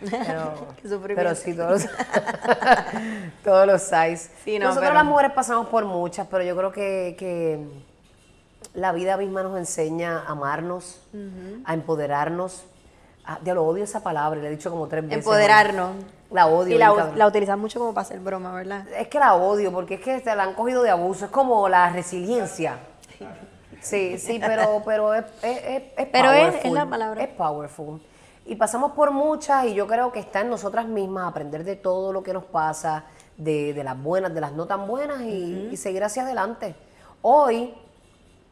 Pero, sí, todos los, todos los size.
Sí, no,
Nosotros
pero-
las mujeres pasamos por muchas, pero yo creo que, que la vida misma nos enseña a amarnos, a empoderarnos. Ah, ya lo odio esa palabra, le he dicho como tres veces.
Empoderarnos.
La odio.
Y la, la utilizan mucho como para hacer broma, ¿verdad?
Es que la odio, porque es que se la han cogido de abuso. Es como la resiliencia. Sí, sí, pero, pero es, es, es-
Pero es- es la palabra.
Es powerful. Y pasamos por muchas y yo creo que está en nosotras mismas aprender de todo lo que nos pasa, de, de las buenas, de las no tan buenas y, y seguir hacia adelante. Hoy,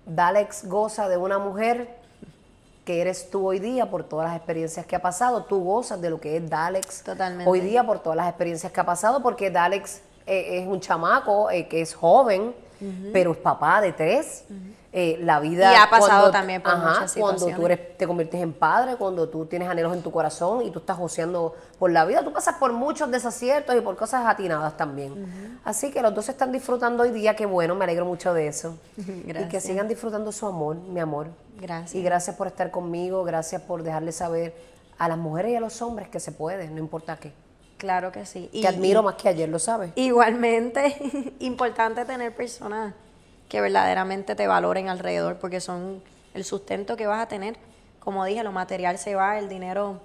Dalex goza de una mujer que eres tú hoy día por todas las experiencias que ha pasado. Tú gozas de lo que es Dalex
Totalmente.
hoy día por todas las experiencias que ha pasado, porque Dalex eh, es un chamaco eh, que es joven, pero es papá de tres. Eh, la vida
Y ha pasado
cuando-
también por
ajá,
muchas
Cuando tú eres, te conviertes en padre, cuando tú tienes anhelos en tu corazón y tú estás joseando por la vida, tú pasas por muchos desaciertos y por cosas atinadas también. Así que los dos están disfrutando hoy día, qué bueno, me alegro mucho de eso. Y que
Gracias.
sigan disfrutando su amor, mi amor.
Gracias.
Y gracias por estar conmigo, gracias por dejarle saber a las mujeres y a los hombres que se puede, no importa qué.
Claro que sí.
Te admiro más que ayer, lo sabes.
Igualmente, importante tener personas que verdaderamente te valoren alrededor, porque son el sustento que vas a tener. Como dije, lo material se va, el dinero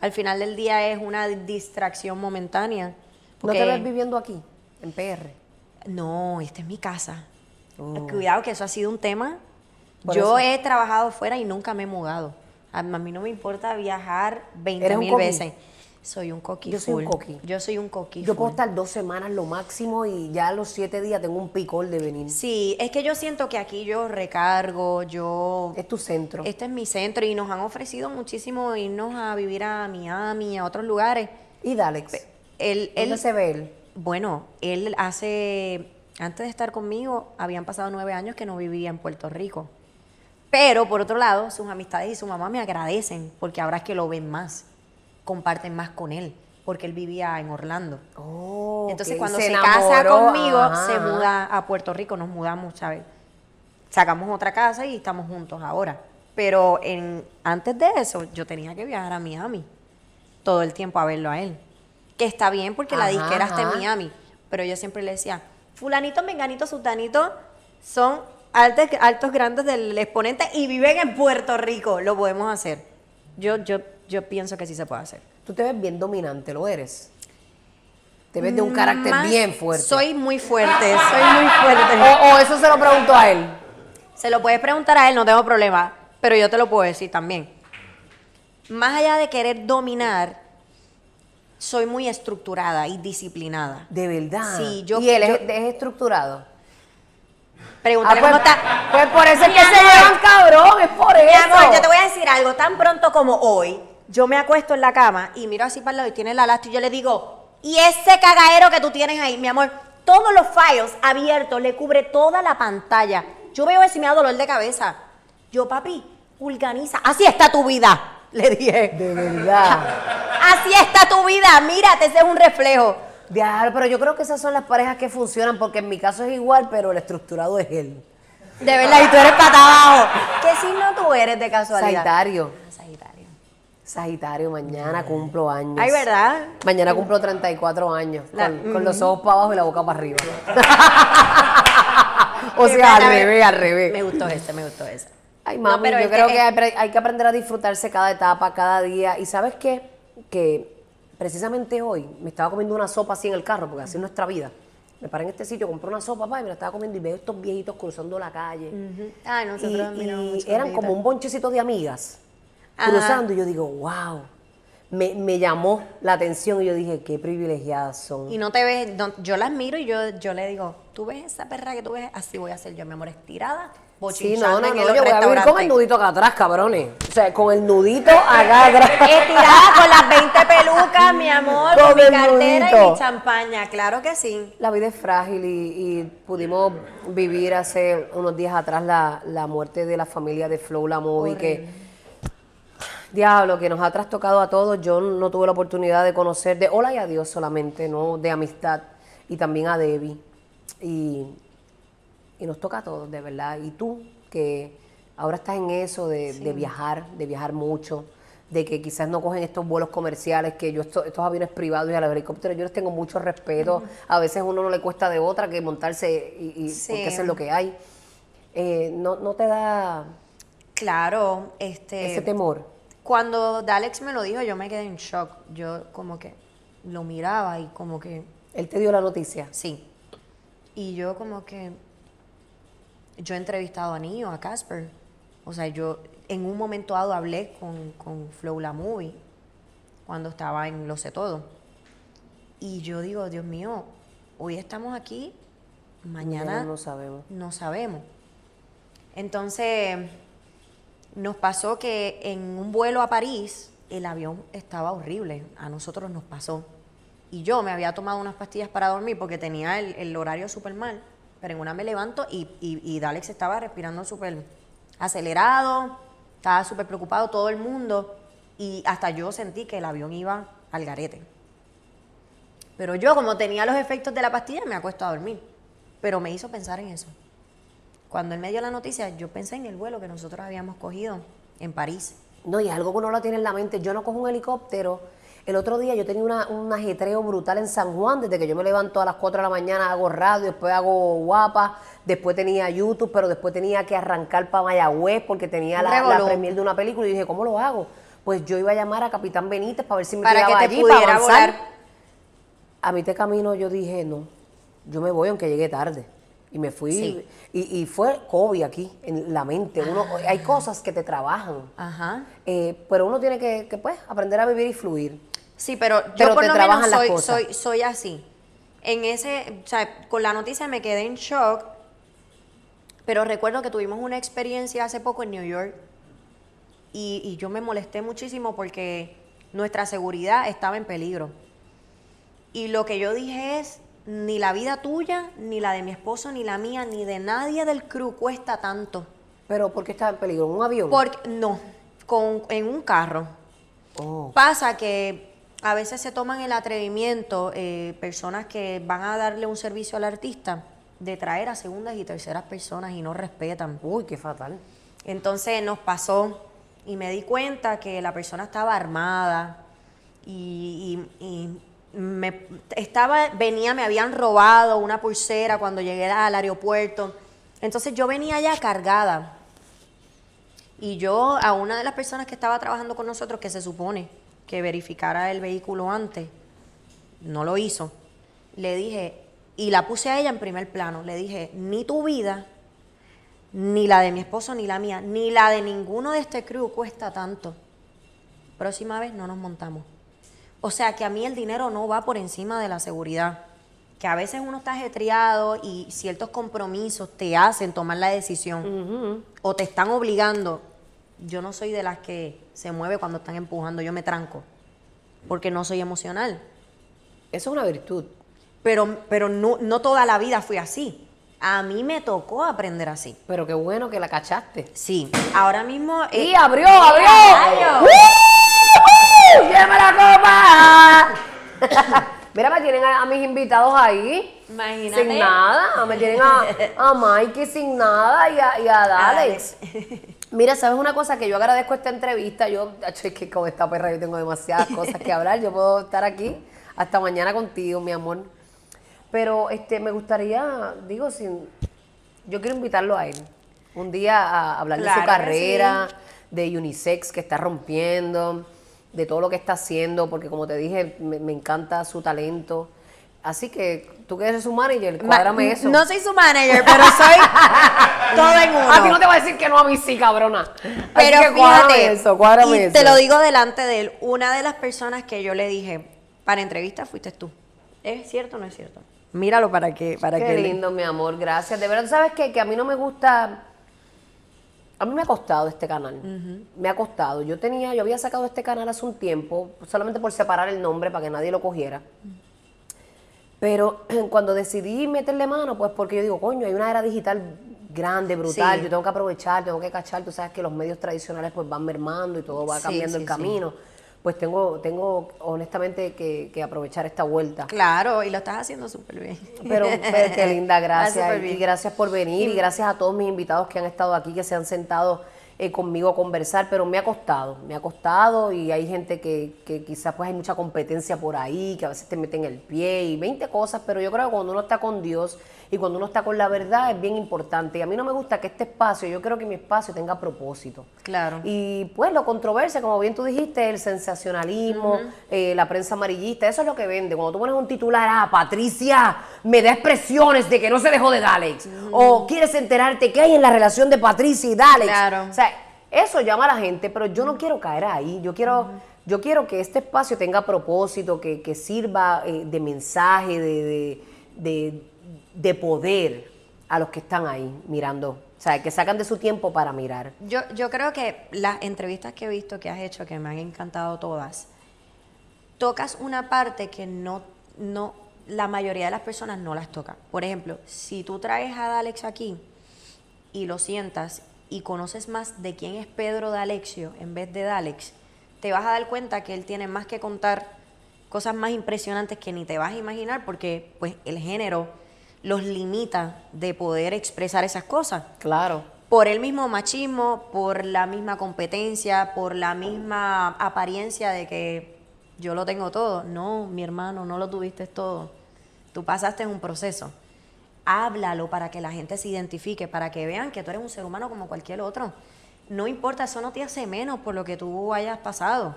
al final del día es una distracción momentánea.
¿No te ves viviendo aquí, en PR?
No, esta es mi casa.
Oh.
Cuidado que eso ha sido un tema.
Por
Yo
eso.
he trabajado fuera y nunca me he mudado. A mí no me importa viajar 20
¿Eres un
mil veces. Soy un coqui
Yo soy un coqui.
Yo soy un coqui
Yo puedo
full.
estar dos semanas lo máximo y ya a los siete días tengo un picor de venir.
Sí, es que yo siento que aquí yo recargo, yo...
Es tu centro.
Este es mi centro y nos han ofrecido muchísimo irnos a vivir a Miami, a otros lugares.
Y Dalex,
Él,
¿dónde
él,
se ve él?
Bueno, él hace, antes de estar conmigo, habían pasado nueve años que no vivía en Puerto Rico. Pero, por otro lado, sus amistades y su mamá me agradecen porque ahora es que lo ven más, comparten más con él, porque él vivía en Orlando.
Oh,
Entonces, cuando
se
se, casa conmigo,
ajá,
se muda a Puerto Rico, nos mudamos, ¿sabes? Sacamos otra casa y estamos juntos ahora. Pero en, antes de eso, yo tenía que viajar a Miami todo el tiempo a verlo a él. Que está bien porque la
Ajá,
disquera está
ajá.
en Miami. Pero yo siempre le decía, fulanito, menganito, sultanito son altos, altos grandes del exponente y viven en Puerto Rico. Lo podemos hacer. Yo, yo, yo pienso que sí se puede hacer.
Tú te ves bien dominante, lo eres. Te ves de un carácter
Más-
bien fuerte.
Soy muy fuerte, soy muy fuerte.
O, o eso se lo pregunto a él.
Se lo puedes preguntar a él, no tengo problema, pero yo te lo puedo decir también. Más allá de querer dominar, soy muy estructurada y disciplinada.
De verdad.
Sí, yo-
y él es,
yo-
es estructurado.
Pregúntale
Ah, pues,
cómo está.
pues por eso es que se llevan cabrón, es por
Mi
eso.
amor, yo te voy a decir algo, tan pronto como hoy, yo me acuesto en la cama y miro así para el lado y tiene la lastra y yo le digo, y ese cagadero que tú tienes ahí, mi amor, todos los files abiertos, le cubre toda la pantalla. Yo veo y me da dolor de cabeza. Yo, papi, organiza. Así está tu vida, le dije.
De verdad.
Así está tu vida, mírate, ese es un reflejo.
Diablo, pero yo creo que esas son las parejas que funcionan, porque en mi caso es igual, pero el estructurado es él.
De verdad, y tú eres pata abajo. ¿Qué signo tú eres de casualidad?
Sagitario.
Ah, Sagitario.
Mañana cumplo años.
Ay, ¿verdad?
Mañana cumplo 34 años,
La-
con, con los ojos para abajo y la boca para arriba. o sea, al revés, al
Me
revés.
gustó ese, me gustó ese.
Ay,
No,
mami,
pero
yo
es
creo
que-
que, hay, hay que aprender a disfrutarse cada etapa, cada día. Y ¿sabes qué? Que precisamente hoy me estaba comiendo una sopa así en el carro, porque así es nuestra vida. Me paré en este sitio, compré una sopa, pa, y me la estaba comiendo y veo estos viejitos cruzando la calle.
Ay,
Y,
nosotros miramos
y
mucho
eran como un bonchecito de amigas
Ajá.
cruzando y yo digo, wow. Me, me llamó la atención y yo dije, qué privilegiadas son.
Y no te ves, no- yo las miro y yo, yo le digo, tú ves esa perra que tú ves, así voy a hacer yo, mi amor, estirada,
Sí, no, no, no,
el
yo voy a vivir con el nudito acá atrás, cabrones. O sea, con el nudito acá atrás.
Estirada con las 20 pelucas, mi amor,
Con
con mi cartera y mi champaña, claro que sí.
La vida es frágil y, y pudimos vivir hace unos días atrás la, la muerte de la familia de Flow La Movie, que diablo, que nos ha trastocado a todos. Yo no tuve la oportunidad de conocer, de hola y adiós solamente, no de amistad, y también a Debbie. Y, y nos toca a todos, de verdad. Y tú, que ahora estás en eso de, de viajar, de viajar mucho, de que quizás no cogen estos vuelos comerciales, que yo esto- estos aviones privados y a los helicópteros, yo les tengo mucho respeto. A veces uno no le cuesta de otra que montarse y, y
Sí.
porque eso es lo que hay. Eh, no, no te da
Claro, este...
ese temor.
Cuando Dalex me lo dijo, yo me quedé en shock. Yo como que lo miraba y como que,
Él te dio la noticia.
sí. Y yo como que, yo he entrevistado a Nio, a Casper. O sea, yo en un momento dado hablé con, con Flow La Movie, cuando estaba en Lo Sé Todo. Y yo digo, Dios mío, hoy estamos aquí, mañana
no sabemos.
no sabemos. Entonces, nos pasó que en un vuelo a París, el avión estaba horrible. A nosotros nos pasó. Y yo me había tomado unas pastillas para dormir porque tenía el, el horario súper mal. Pero en una me levanto y, y, Dalex estaba respirando súper acelerado, estaba súper preocupado todo el mundo. Y hasta yo sentí que el avión iba al garete. Pero yo, como tenía los efectos de la pastilla, me acuesto a dormir. Pero me hizo pensar en eso. Cuando él me dio la noticia, yo pensé en el vuelo que nosotros habíamos cogido en París.
No, y es algo que uno lo tiene en la mente. Yo no cojo un helicóptero. El otro día yo tenía una- un ajetreo brutal en San Juan, desde que yo me levanto a las 4 de la mañana, hago radio, después hago guapa, después tenía YouTube, pero después tenía que arrancar para Mayagüez porque tenía la, la premier de una película y dije, ¿cómo lo hago? Pues yo iba a llamar a Capitán Benítez para ver si me
Para que te
allí
pudiera
para
volar.
A mí te camino yo dije, no, yo me voy aunque llegue tarde. Y me fui,
Sí.
y, y fue COVID aquí, en la mente. Uno, hay cosas que te trabajan.
Ajá.
Eh, pero uno tiene que, que, pues, aprender a vivir y fluir.
Sí, pero yo
Pero
por
te
lo
trabajan
menos
las
soy,
cosas.
soy, soy así. En ese, o sea, con la noticia me quedé en shock, pero recuerdo que tuvimos una experiencia hace poco en New York y, y yo me molesté muchísimo porque nuestra seguridad estaba en peligro. Y lo que yo dije es, ni la vida tuya, ni la de mi esposo, ni la mía, ni de nadie del crew cuesta tanto.
Pero ¿por qué está en peligro? ¿Un avión?
Porque, no, con, en un carro.
Oh,
Pasa que a veces se toman el atrevimiento, eh, personas que van a darle un servicio al artista, de traer a segundas y terceras personas y no respetan.
Uy, qué fatal.
Entonces nos pasó y me di cuenta que la persona estaba armada y, y- y me estaba, venía, me habían robado una pulsera cuando llegué al aeropuerto. Entonces yo venía ya cargada. Y yo a una de las personas que estaba trabajando con nosotros, que se supone que verificara el vehículo antes, no lo hizo, le dije, y la puse a ella en primer plano, le dije, ni tu vida, ni la de mi esposo, ni la mía, ni la de ninguno de este crew cuesta tanto. Próxima vez no nos montamos. O sea que a mí el dinero no va por encima de la seguridad. Que a veces uno está ajetreado y ciertos compromisos te hacen tomar la decisión o te están obligando. Yo no soy de las que se mueve cuando están empujando, yo me tranco porque no soy emocional.
Eso es una virtud.
Pero, pero no, no toda la vida fui así. A mí me tocó aprender así.
Pero qué bueno que la cachaste.
Sí, ahora mismo... eh,
¡Y abrió,
¡Mira,
abrió! ¡Lleva la copa! Mira, me tienen a, a mis invitados ahí.
Imagínate.
Sin nada. Me tienen a, a Mikey sin nada y a, y a Dalex. Mira, ¿sabes una cosa? Que yo agradezco esta entrevista. Yo, es que con esta perra yo tengo demasiadas cosas que hablar. Yo puedo estar aquí hasta mañana contigo, mi amor. Pero este, me gustaría, digo, sin, yo quiero invitarlo a él. Un día a hablar de su carrera, de Unisex que está rompiendo, de todo lo que está haciendo, porque como te dije, me, me encanta su talento. Así que tú que eres su manager,
Ma-
cuádrame eso.
No soy su manager, pero soy todo en uno.
A ti no te va a decir que no, a mí sí, cabrona. Así
Pero
que cuádrame
fíjate,
eso, cuádrame
y
eso.
te lo digo delante de él, una de las personas que yo le dije para entrevista fuiste tú. ¿Es cierto o no es cierto? Míralo para que para
Qué
que le-
lindo, mi amor, gracias. De verdad, ¿sabes qué? Que a mí no me gusta... A mí me ha costado este canal. Me ha costado. Yo tenía, yo había sacado este canal hace un tiempo, solamente por separar el nombre para que nadie lo cogiera. Pero cuando decidí meterle mano, pues porque yo digo, coño, hay una era digital grande, brutal,
Sí.
yo tengo que aprovechar, tengo que cachar, tú sabes que los medios tradicionales pues van mermando y todo va
Sí,
cambiando
sí,
el camino. Pues tengo, tengo honestamente que, que aprovechar esta vuelta.
Claro, y lo estás haciendo súper bien.
Pero, pero qué linda, gracias. y gracias por venir y gracias a todos mis invitados que han estado aquí, que se han sentado eh, conmigo a conversar, pero me ha costado, me ha costado y hay gente que, que quizás pues hay mucha competencia por ahí, que a veces te meten el pie y 20 cosas, pero yo creo que cuando uno está con Dios y cuando uno está con la verdad es bien importante. Y a mí no me gusta que este espacio, yo creo que mi espacio tenga propósito.
Claro.
Y pues lo controversia, como bien tú dijiste, el sensacionalismo, eh, la prensa amarillista, eso es lo que vende. Cuando tú pones un titular, ah, Patricia me da expresiones de que no se dejó de Dalex. O quieres enterarte qué hay en la relación de Patricia y Dalex.
Claro.
O sea, eso llama a la gente, pero yo no quiero caer ahí. Yo quiero, yo quiero que este espacio tenga propósito, que, que sirva eh, de mensaje, de, de, de- de poder a los que están ahí mirando. O sea, que sacan de su tiempo para mirar.
Yo, yo creo que las entrevistas que he visto que has hecho, que me han encantado todas, tocas una parte que no, no, la mayoría de las personas no las toca. Por ejemplo, si tú traes a Alex aquí y lo sientas y conoces más de quién es Pedro D'Alexio en vez de Dalex, te vas a dar cuenta que él tiene más que contar cosas más impresionantes que ni te vas a imaginar porque pues el género los limita de poder expresar esas cosas
Claro.
por el mismo machismo, por la misma competencia, por la misma apariencia de que yo lo tengo todo. No, mi hermano, no lo tuviste todo. Tú pasaste un proceso. Háblalo para que la gente se identifique, para que vean que tú eres un ser humano como cualquier otro. No importa, eso no te hace menos por lo que tú hayas pasado.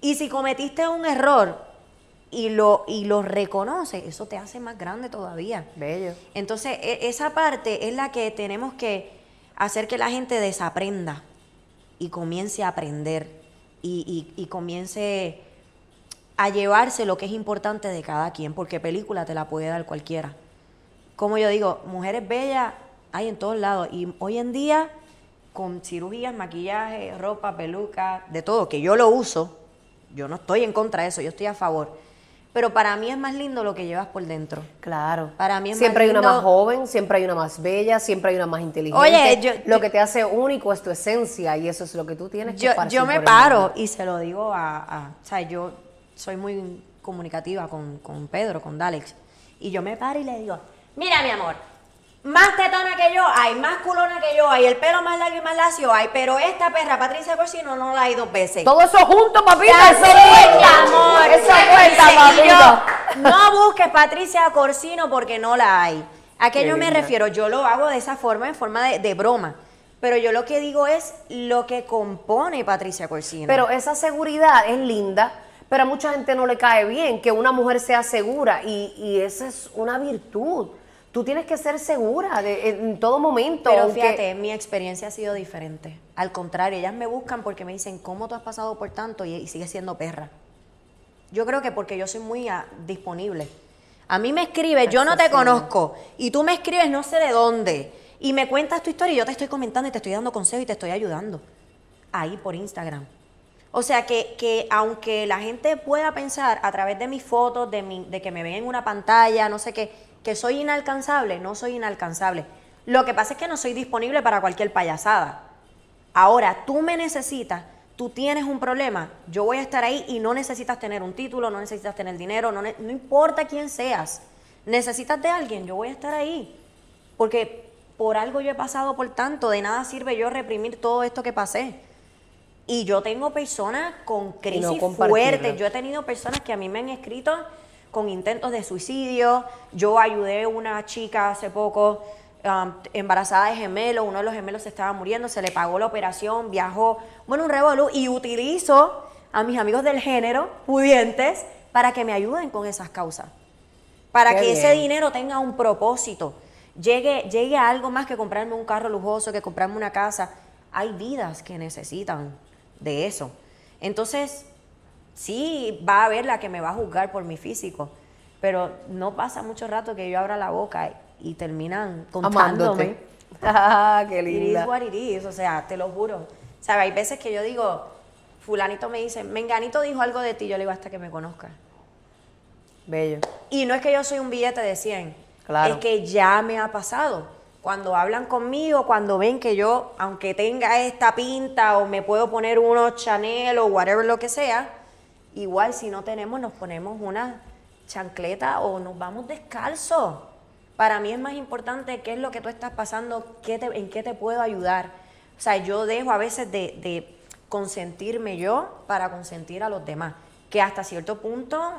Y si cometiste un error y lo, y lo reconoces, eso te hace más grande todavía.
Bello.
Entonces, e- esa parte es la que tenemos que hacer que la gente desaprenda y comience a aprender y, y- y comience a llevarse lo que es importante de cada quien, porque película te la puede dar cualquiera. Como yo digo, mujeres bellas hay en todos lados y hoy en día con cirugías, maquillaje, ropa, peluca, de todo, que yo lo uso, yo no estoy en contra de eso, yo estoy a favor. Pero para mí es más lindo lo que llevas por dentro.
Claro.
Para mí es
siempre
más
hay una más joven, siempre hay una más bella, siempre hay una más inteligente.
Oye, yo-
lo que te hace único es tu esencia y eso es lo que tú tienes que
Yo, yo me paro y se lo digo a, a- O sea, yo soy muy comunicativa con, con Pedro, con Dalex. Y yo me paro y le digo, mira mi amor, más tetona que yo hay, más culona que yo hay, el pelo más largo y más lacio hay, pero esta perra Patricia Corsino no la hay dos veces.
Todo eso junto, papito.
Ya
eso cuenta.
amor.
Eso cuenta,
yo, no busques Patricia Corsino porque no la hay. ¿A qué
Qué
yo me refiero? Yo lo hago de esa forma, en forma de, de broma. Pero yo lo que digo es lo que compone Patricia Corsino.
Pero esa seguridad es linda, pero a mucha gente no le cae bien que una mujer sea segura y, y esa es una virtud. Tú tienes que ser segura de- en, todo momento.
Pero
aunque-
fíjate, mi experiencia ha sido diferente. Al contrario, ellas me buscan porque me dicen, ¿cómo tú has pasado por tanto y, y sigues siendo perra? Yo creo que porque yo soy muy ah, disponible. A mí me escribes, yo no te conozco, y tú me escribes no sé de dónde, y me cuentas tu historia y yo te estoy comentando y te estoy dando consejos y te estoy ayudando. Ahí por Instagram. O sea que, que aunque la gente pueda pensar a través de mis fotos, de, mi, de que me ven en una pantalla, no sé qué, que soy inalcanzable, no soy inalcanzable. Lo que pasa es que no soy disponible para cualquier payasada. Ahora, tú me necesitas, tú tienes un problema, yo voy a estar ahí y no necesitas tener un título, no necesitas tener dinero, no, importa quién seas. Necesitas de alguien, yo voy a estar ahí. Porque por algo yo he pasado por tanto, de nada sirve yo reprimir todo esto que pasé. Y yo tengo personas con crisis fuertes. Yo he tenido personas que a mí me han escrito con intentos de suicidio. Yo ayudé a una chica hace poco um, embarazada de gemelo. Uno de los gemelos se estaba muriendo, se le pagó la operación, viajó. Bueno, un revolú. Y utilizo a mis amigos del género, pudientes, para que me ayuden con esas causas. Para
Qué
que ese dinero tenga un propósito. Llegue, llegue a algo más que comprarme un carro lujoso, que comprarme una casa. Hay vidas que necesitan de eso. Entonces, sí, va a haber la que me va a juzgar por mi físico, pero no pasa mucho rato que yo abra la boca y terminan contándome.
Amándote. Ah, qué
It is
linda.
what it is, o sea, te lo juro. O sea, hay veces que yo digo, fulanito me dice, menganito dijo algo de ti, yo le digo hasta que me conozca.
Bello.
Y no es que yo soy un billete de 100,
Claro.
es que ya me ha pasado. Cuando hablan conmigo, cuando ven que yo, aunque tenga esta pinta o me puedo poner unos Chanel o whatever lo que sea, igual si no tenemos nos ponemos una chancleta o nos vamos descalzos. Para mí es más importante qué es lo que tú estás pasando, qué te- en qué te puedo ayudar. O sea, yo dejo a veces de, de consentirme yo para consentir a los demás, que hasta cierto punto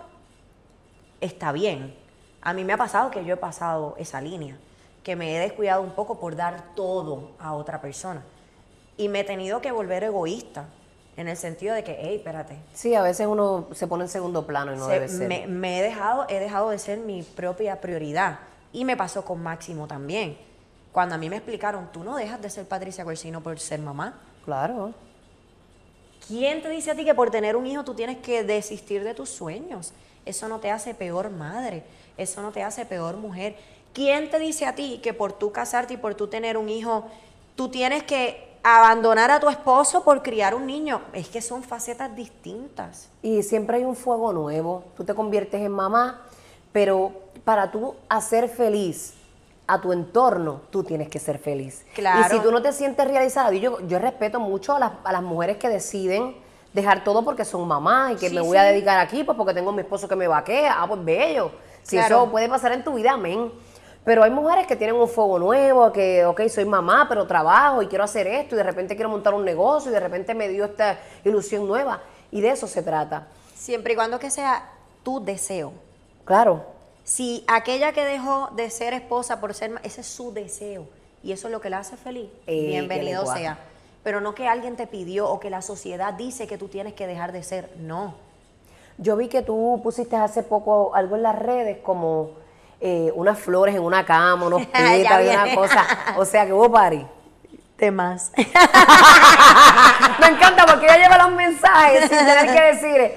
está bien. A mí me ha pasado que yo he pasado esa línea, que me he descuidado un poco por dar todo a otra persona. Y me he tenido que volver egoísta, en el sentido de que, hey, espérate,
Sí, a veces uno se pone en segundo plano y no
se-
debe ser.
me, me he dejado, he dejado de ser mi propia prioridad. Y me pasó con Máximo también. Cuando a mí me explicaron, tú no dejas de ser Patricia Corsino por ser mamá.
Claro.
¿Quién te dice a ti que por tener un hijo tú tienes que desistir de tus sueños? Eso no te hace peor madre, eso no te hace peor mujer. ¿Quién te dice a ti que por tú casarte y por tú tener un hijo, tú tienes que abandonar a tu esposo por criar un niño? Es que son facetas distintas.
Y siempre hay un fuego nuevo. Tú te conviertes en mamá, pero para tú hacer feliz a tu entorno, tú tienes que ser feliz.
Claro.
Y si tú no te sientes realizada, yo, yo respeto mucho a las, a las mujeres que deciden dejar todo porque son mamás y que
Sí,
me voy a dedicar aquí pues porque tengo a mi esposo que me vaquea. Ah, pues bello. Si
Claro.
eso puede pasar en tu vida, amén. Pero hay mujeres que tienen un fuego nuevo, que, ok, soy mamá, pero trabajo y quiero hacer esto y de repente quiero montar un negocio y de repente me dio esta ilusión nueva. Y de eso se trata.
Siempre y cuando que sea tu deseo.
Claro.
Si aquella que dejó de ser esposa por ser, ma- ese es su deseo y eso es lo que la hace feliz,
Eh,
bienvenido sea. Pero no que alguien te pidió o que la sociedad dice que tú tienes que dejar de ser, no.
Yo vi que tú pusiste hace poco algo en las redes como eh, unas flores en una cama, unos pétalos y una cosa. O sea que hubo party.
Temas.
Me encanta porque ella lleva los mensajes sin tener que decir,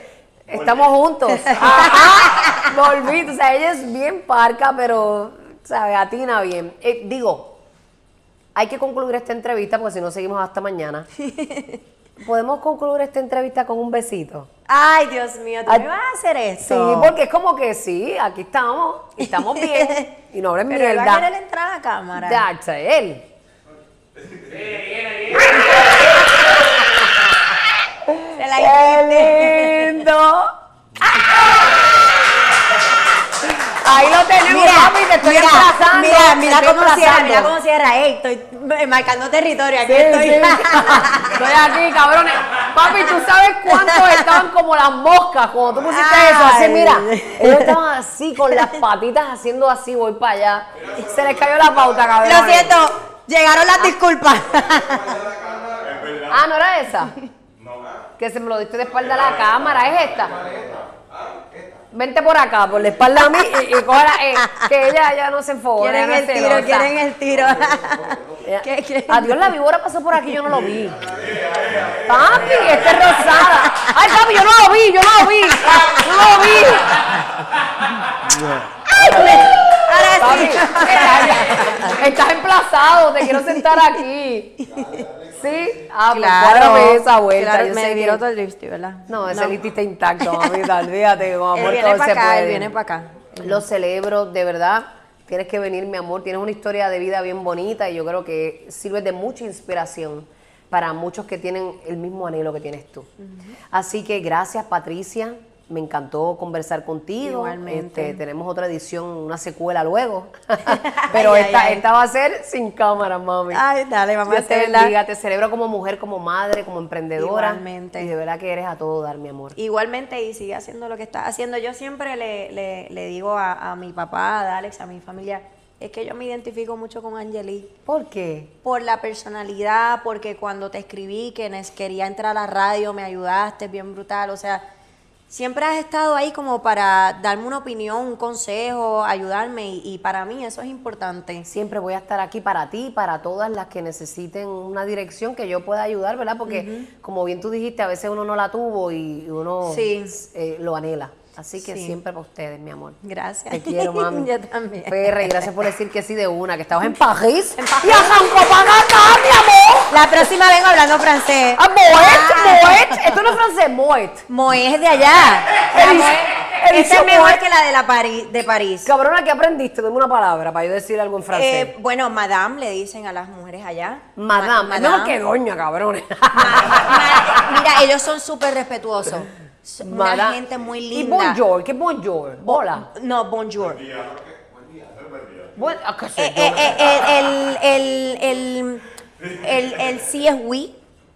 estamos juntos. Ajá, volví. O sea, ella es bien parca, pero, ¿sabes? Atina bien. Eh, digo, hay que concluir esta entrevista porque si no seguimos hasta mañana. ¿Podemos concluir esta entrevista con un besito?
Ay, Dios mío, ¿tú
Ay,
me vas a hacer
Sí,
eso?
porque es como que sí, aquí estamos, y estamos bien, y no hables
Pero él va a
mierda.
querer entrar a la cámara.
Ya, él. ¡Qué lindo! Ahí lo tenemos, papi, te estoy
mira,
emplazando.
mira, mira cómo cierra, mira cómo cierra. Ey, estoy eh, marcando territorio aquí.
Sí,
estoy.
sí. Estoy aquí, cabrones. Papi, ¿tú sabes cuántos estaban como las moscas cuando tú pusiste eso? Así, mira, ellos estaban así, con las patitas haciendo así, voy para allá. Se les cayó la pauta, cabrón.
Lo siento, llegaron las disculpas.
Ah, ¿no era esa? Que se me lo diste de espalda a la cámara, ¿es esta? Vente por acá, por la espalda a mí y, y cógela, eh, que ella ya no se enfoga.
quieren
no
el tiro,
celosa.
quieren el tiro.
Adiós, la víbora pasó por aquí, yo no lo vi. Papi, esta es rosada. Ay, papi, yo no lo vi, yo no lo vi. No lo vi.
Ahora
Papi,
sí.
estás, estás emplazado, te quiero sentar aquí. ¿Sí? Ah, pues
Claro,
cuádrame esa vuelta.
claro,
yo
me todo el lipstick, ¿verdad?
No, ese listito está intacto, mamita, olvídate,
Él viene
todo
para
se
acá, él viene para acá.
Lo celebro, de verdad. Tienes que venir, mi amor. Tienes una historia de vida bien bonita y yo creo que sirves de mucha inspiración para muchos que tienen el mismo anhelo que tienes tú. Así que gracias, Patricia. Me encantó conversar contigo.
Igualmente.
Este, tenemos otra edición, una secuela luego. Pero
Ay,
esta,
ay, ay.
esta va a ser sin cámara, mami.
Ay, dale, a
Dios te bendiga, te celebro como mujer, como madre, como emprendedora.
Igualmente.
Y de verdad que eres a todo dar, mi amor.
Igualmente, y sigue haciendo lo que está haciendo. Yo siempre le, le- le digo a, a mi papá, a Alex, a mi familia, es que yo me identifico mucho con Angelique.
¿Por qué?
Por la personalidad, porque cuando te escribí que quería entrar a la radio, me ayudaste, bien brutal. O sea, siempre has estado ahí como para darme una opinión, un consejo, ayudarme, y, y para mí eso es importante.
Siempre voy a estar aquí para ti, para todas las que necesiten una dirección que yo pueda ayudar, ¿verdad? Porque como bien tú dijiste, a veces uno no la tuvo y uno
Sí.
eh, lo anhela. Así que
Sí.
siempre para ustedes, mi amor.
Gracias.
Te quiero, mami.
Yo también.
Ferre, y gracias por decir que sí de una, que estabas en París. Y para acá, mi amor.
La próxima vengo hablando francés.
Ah, Moet, Moet. Esto no es francés, Moet.
Moe es de allá. La
Elis-
Moe-
Elis-
Esa es mejor que la de, la París, de París.
Cabrona, ¿qué aprendiste? Dame una palabra para yo decir algo en francés.
Eh, bueno, madame le dicen a las mujeres allá.
madame.
Ma-
Es mejor que doña.
Ma- ma- Mira, ellos son súper respetuosos. Son Una
Madame.
gente muy
Y
linda.
bonjour, ¿qué es bonjour? Hola.
No, bonjour.
Bueno, ah, qué sé
Eh,
yo.
eh, eh, el, el, el, el, el sí es oui.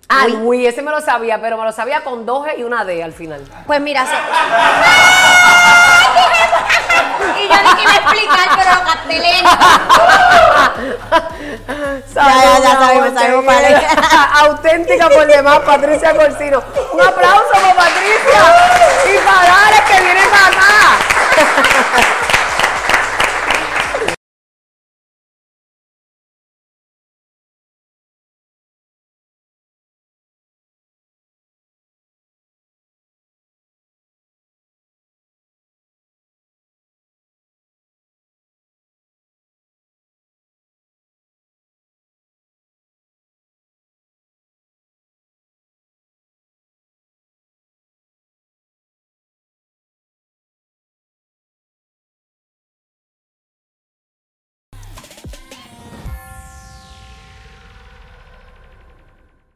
Ah,
Oui.
el Wii, ese me lo sabía, pero me lo sabía con dos G y una D al final.
Pues mira, se... y yo ni que me explicar, pero lo capté lento. Ya
mi amor,
sabemos, sabemos es.
Auténtica por demás, Patricia Corsino. Un aplauso para Patricia y para Alex que viene para acá.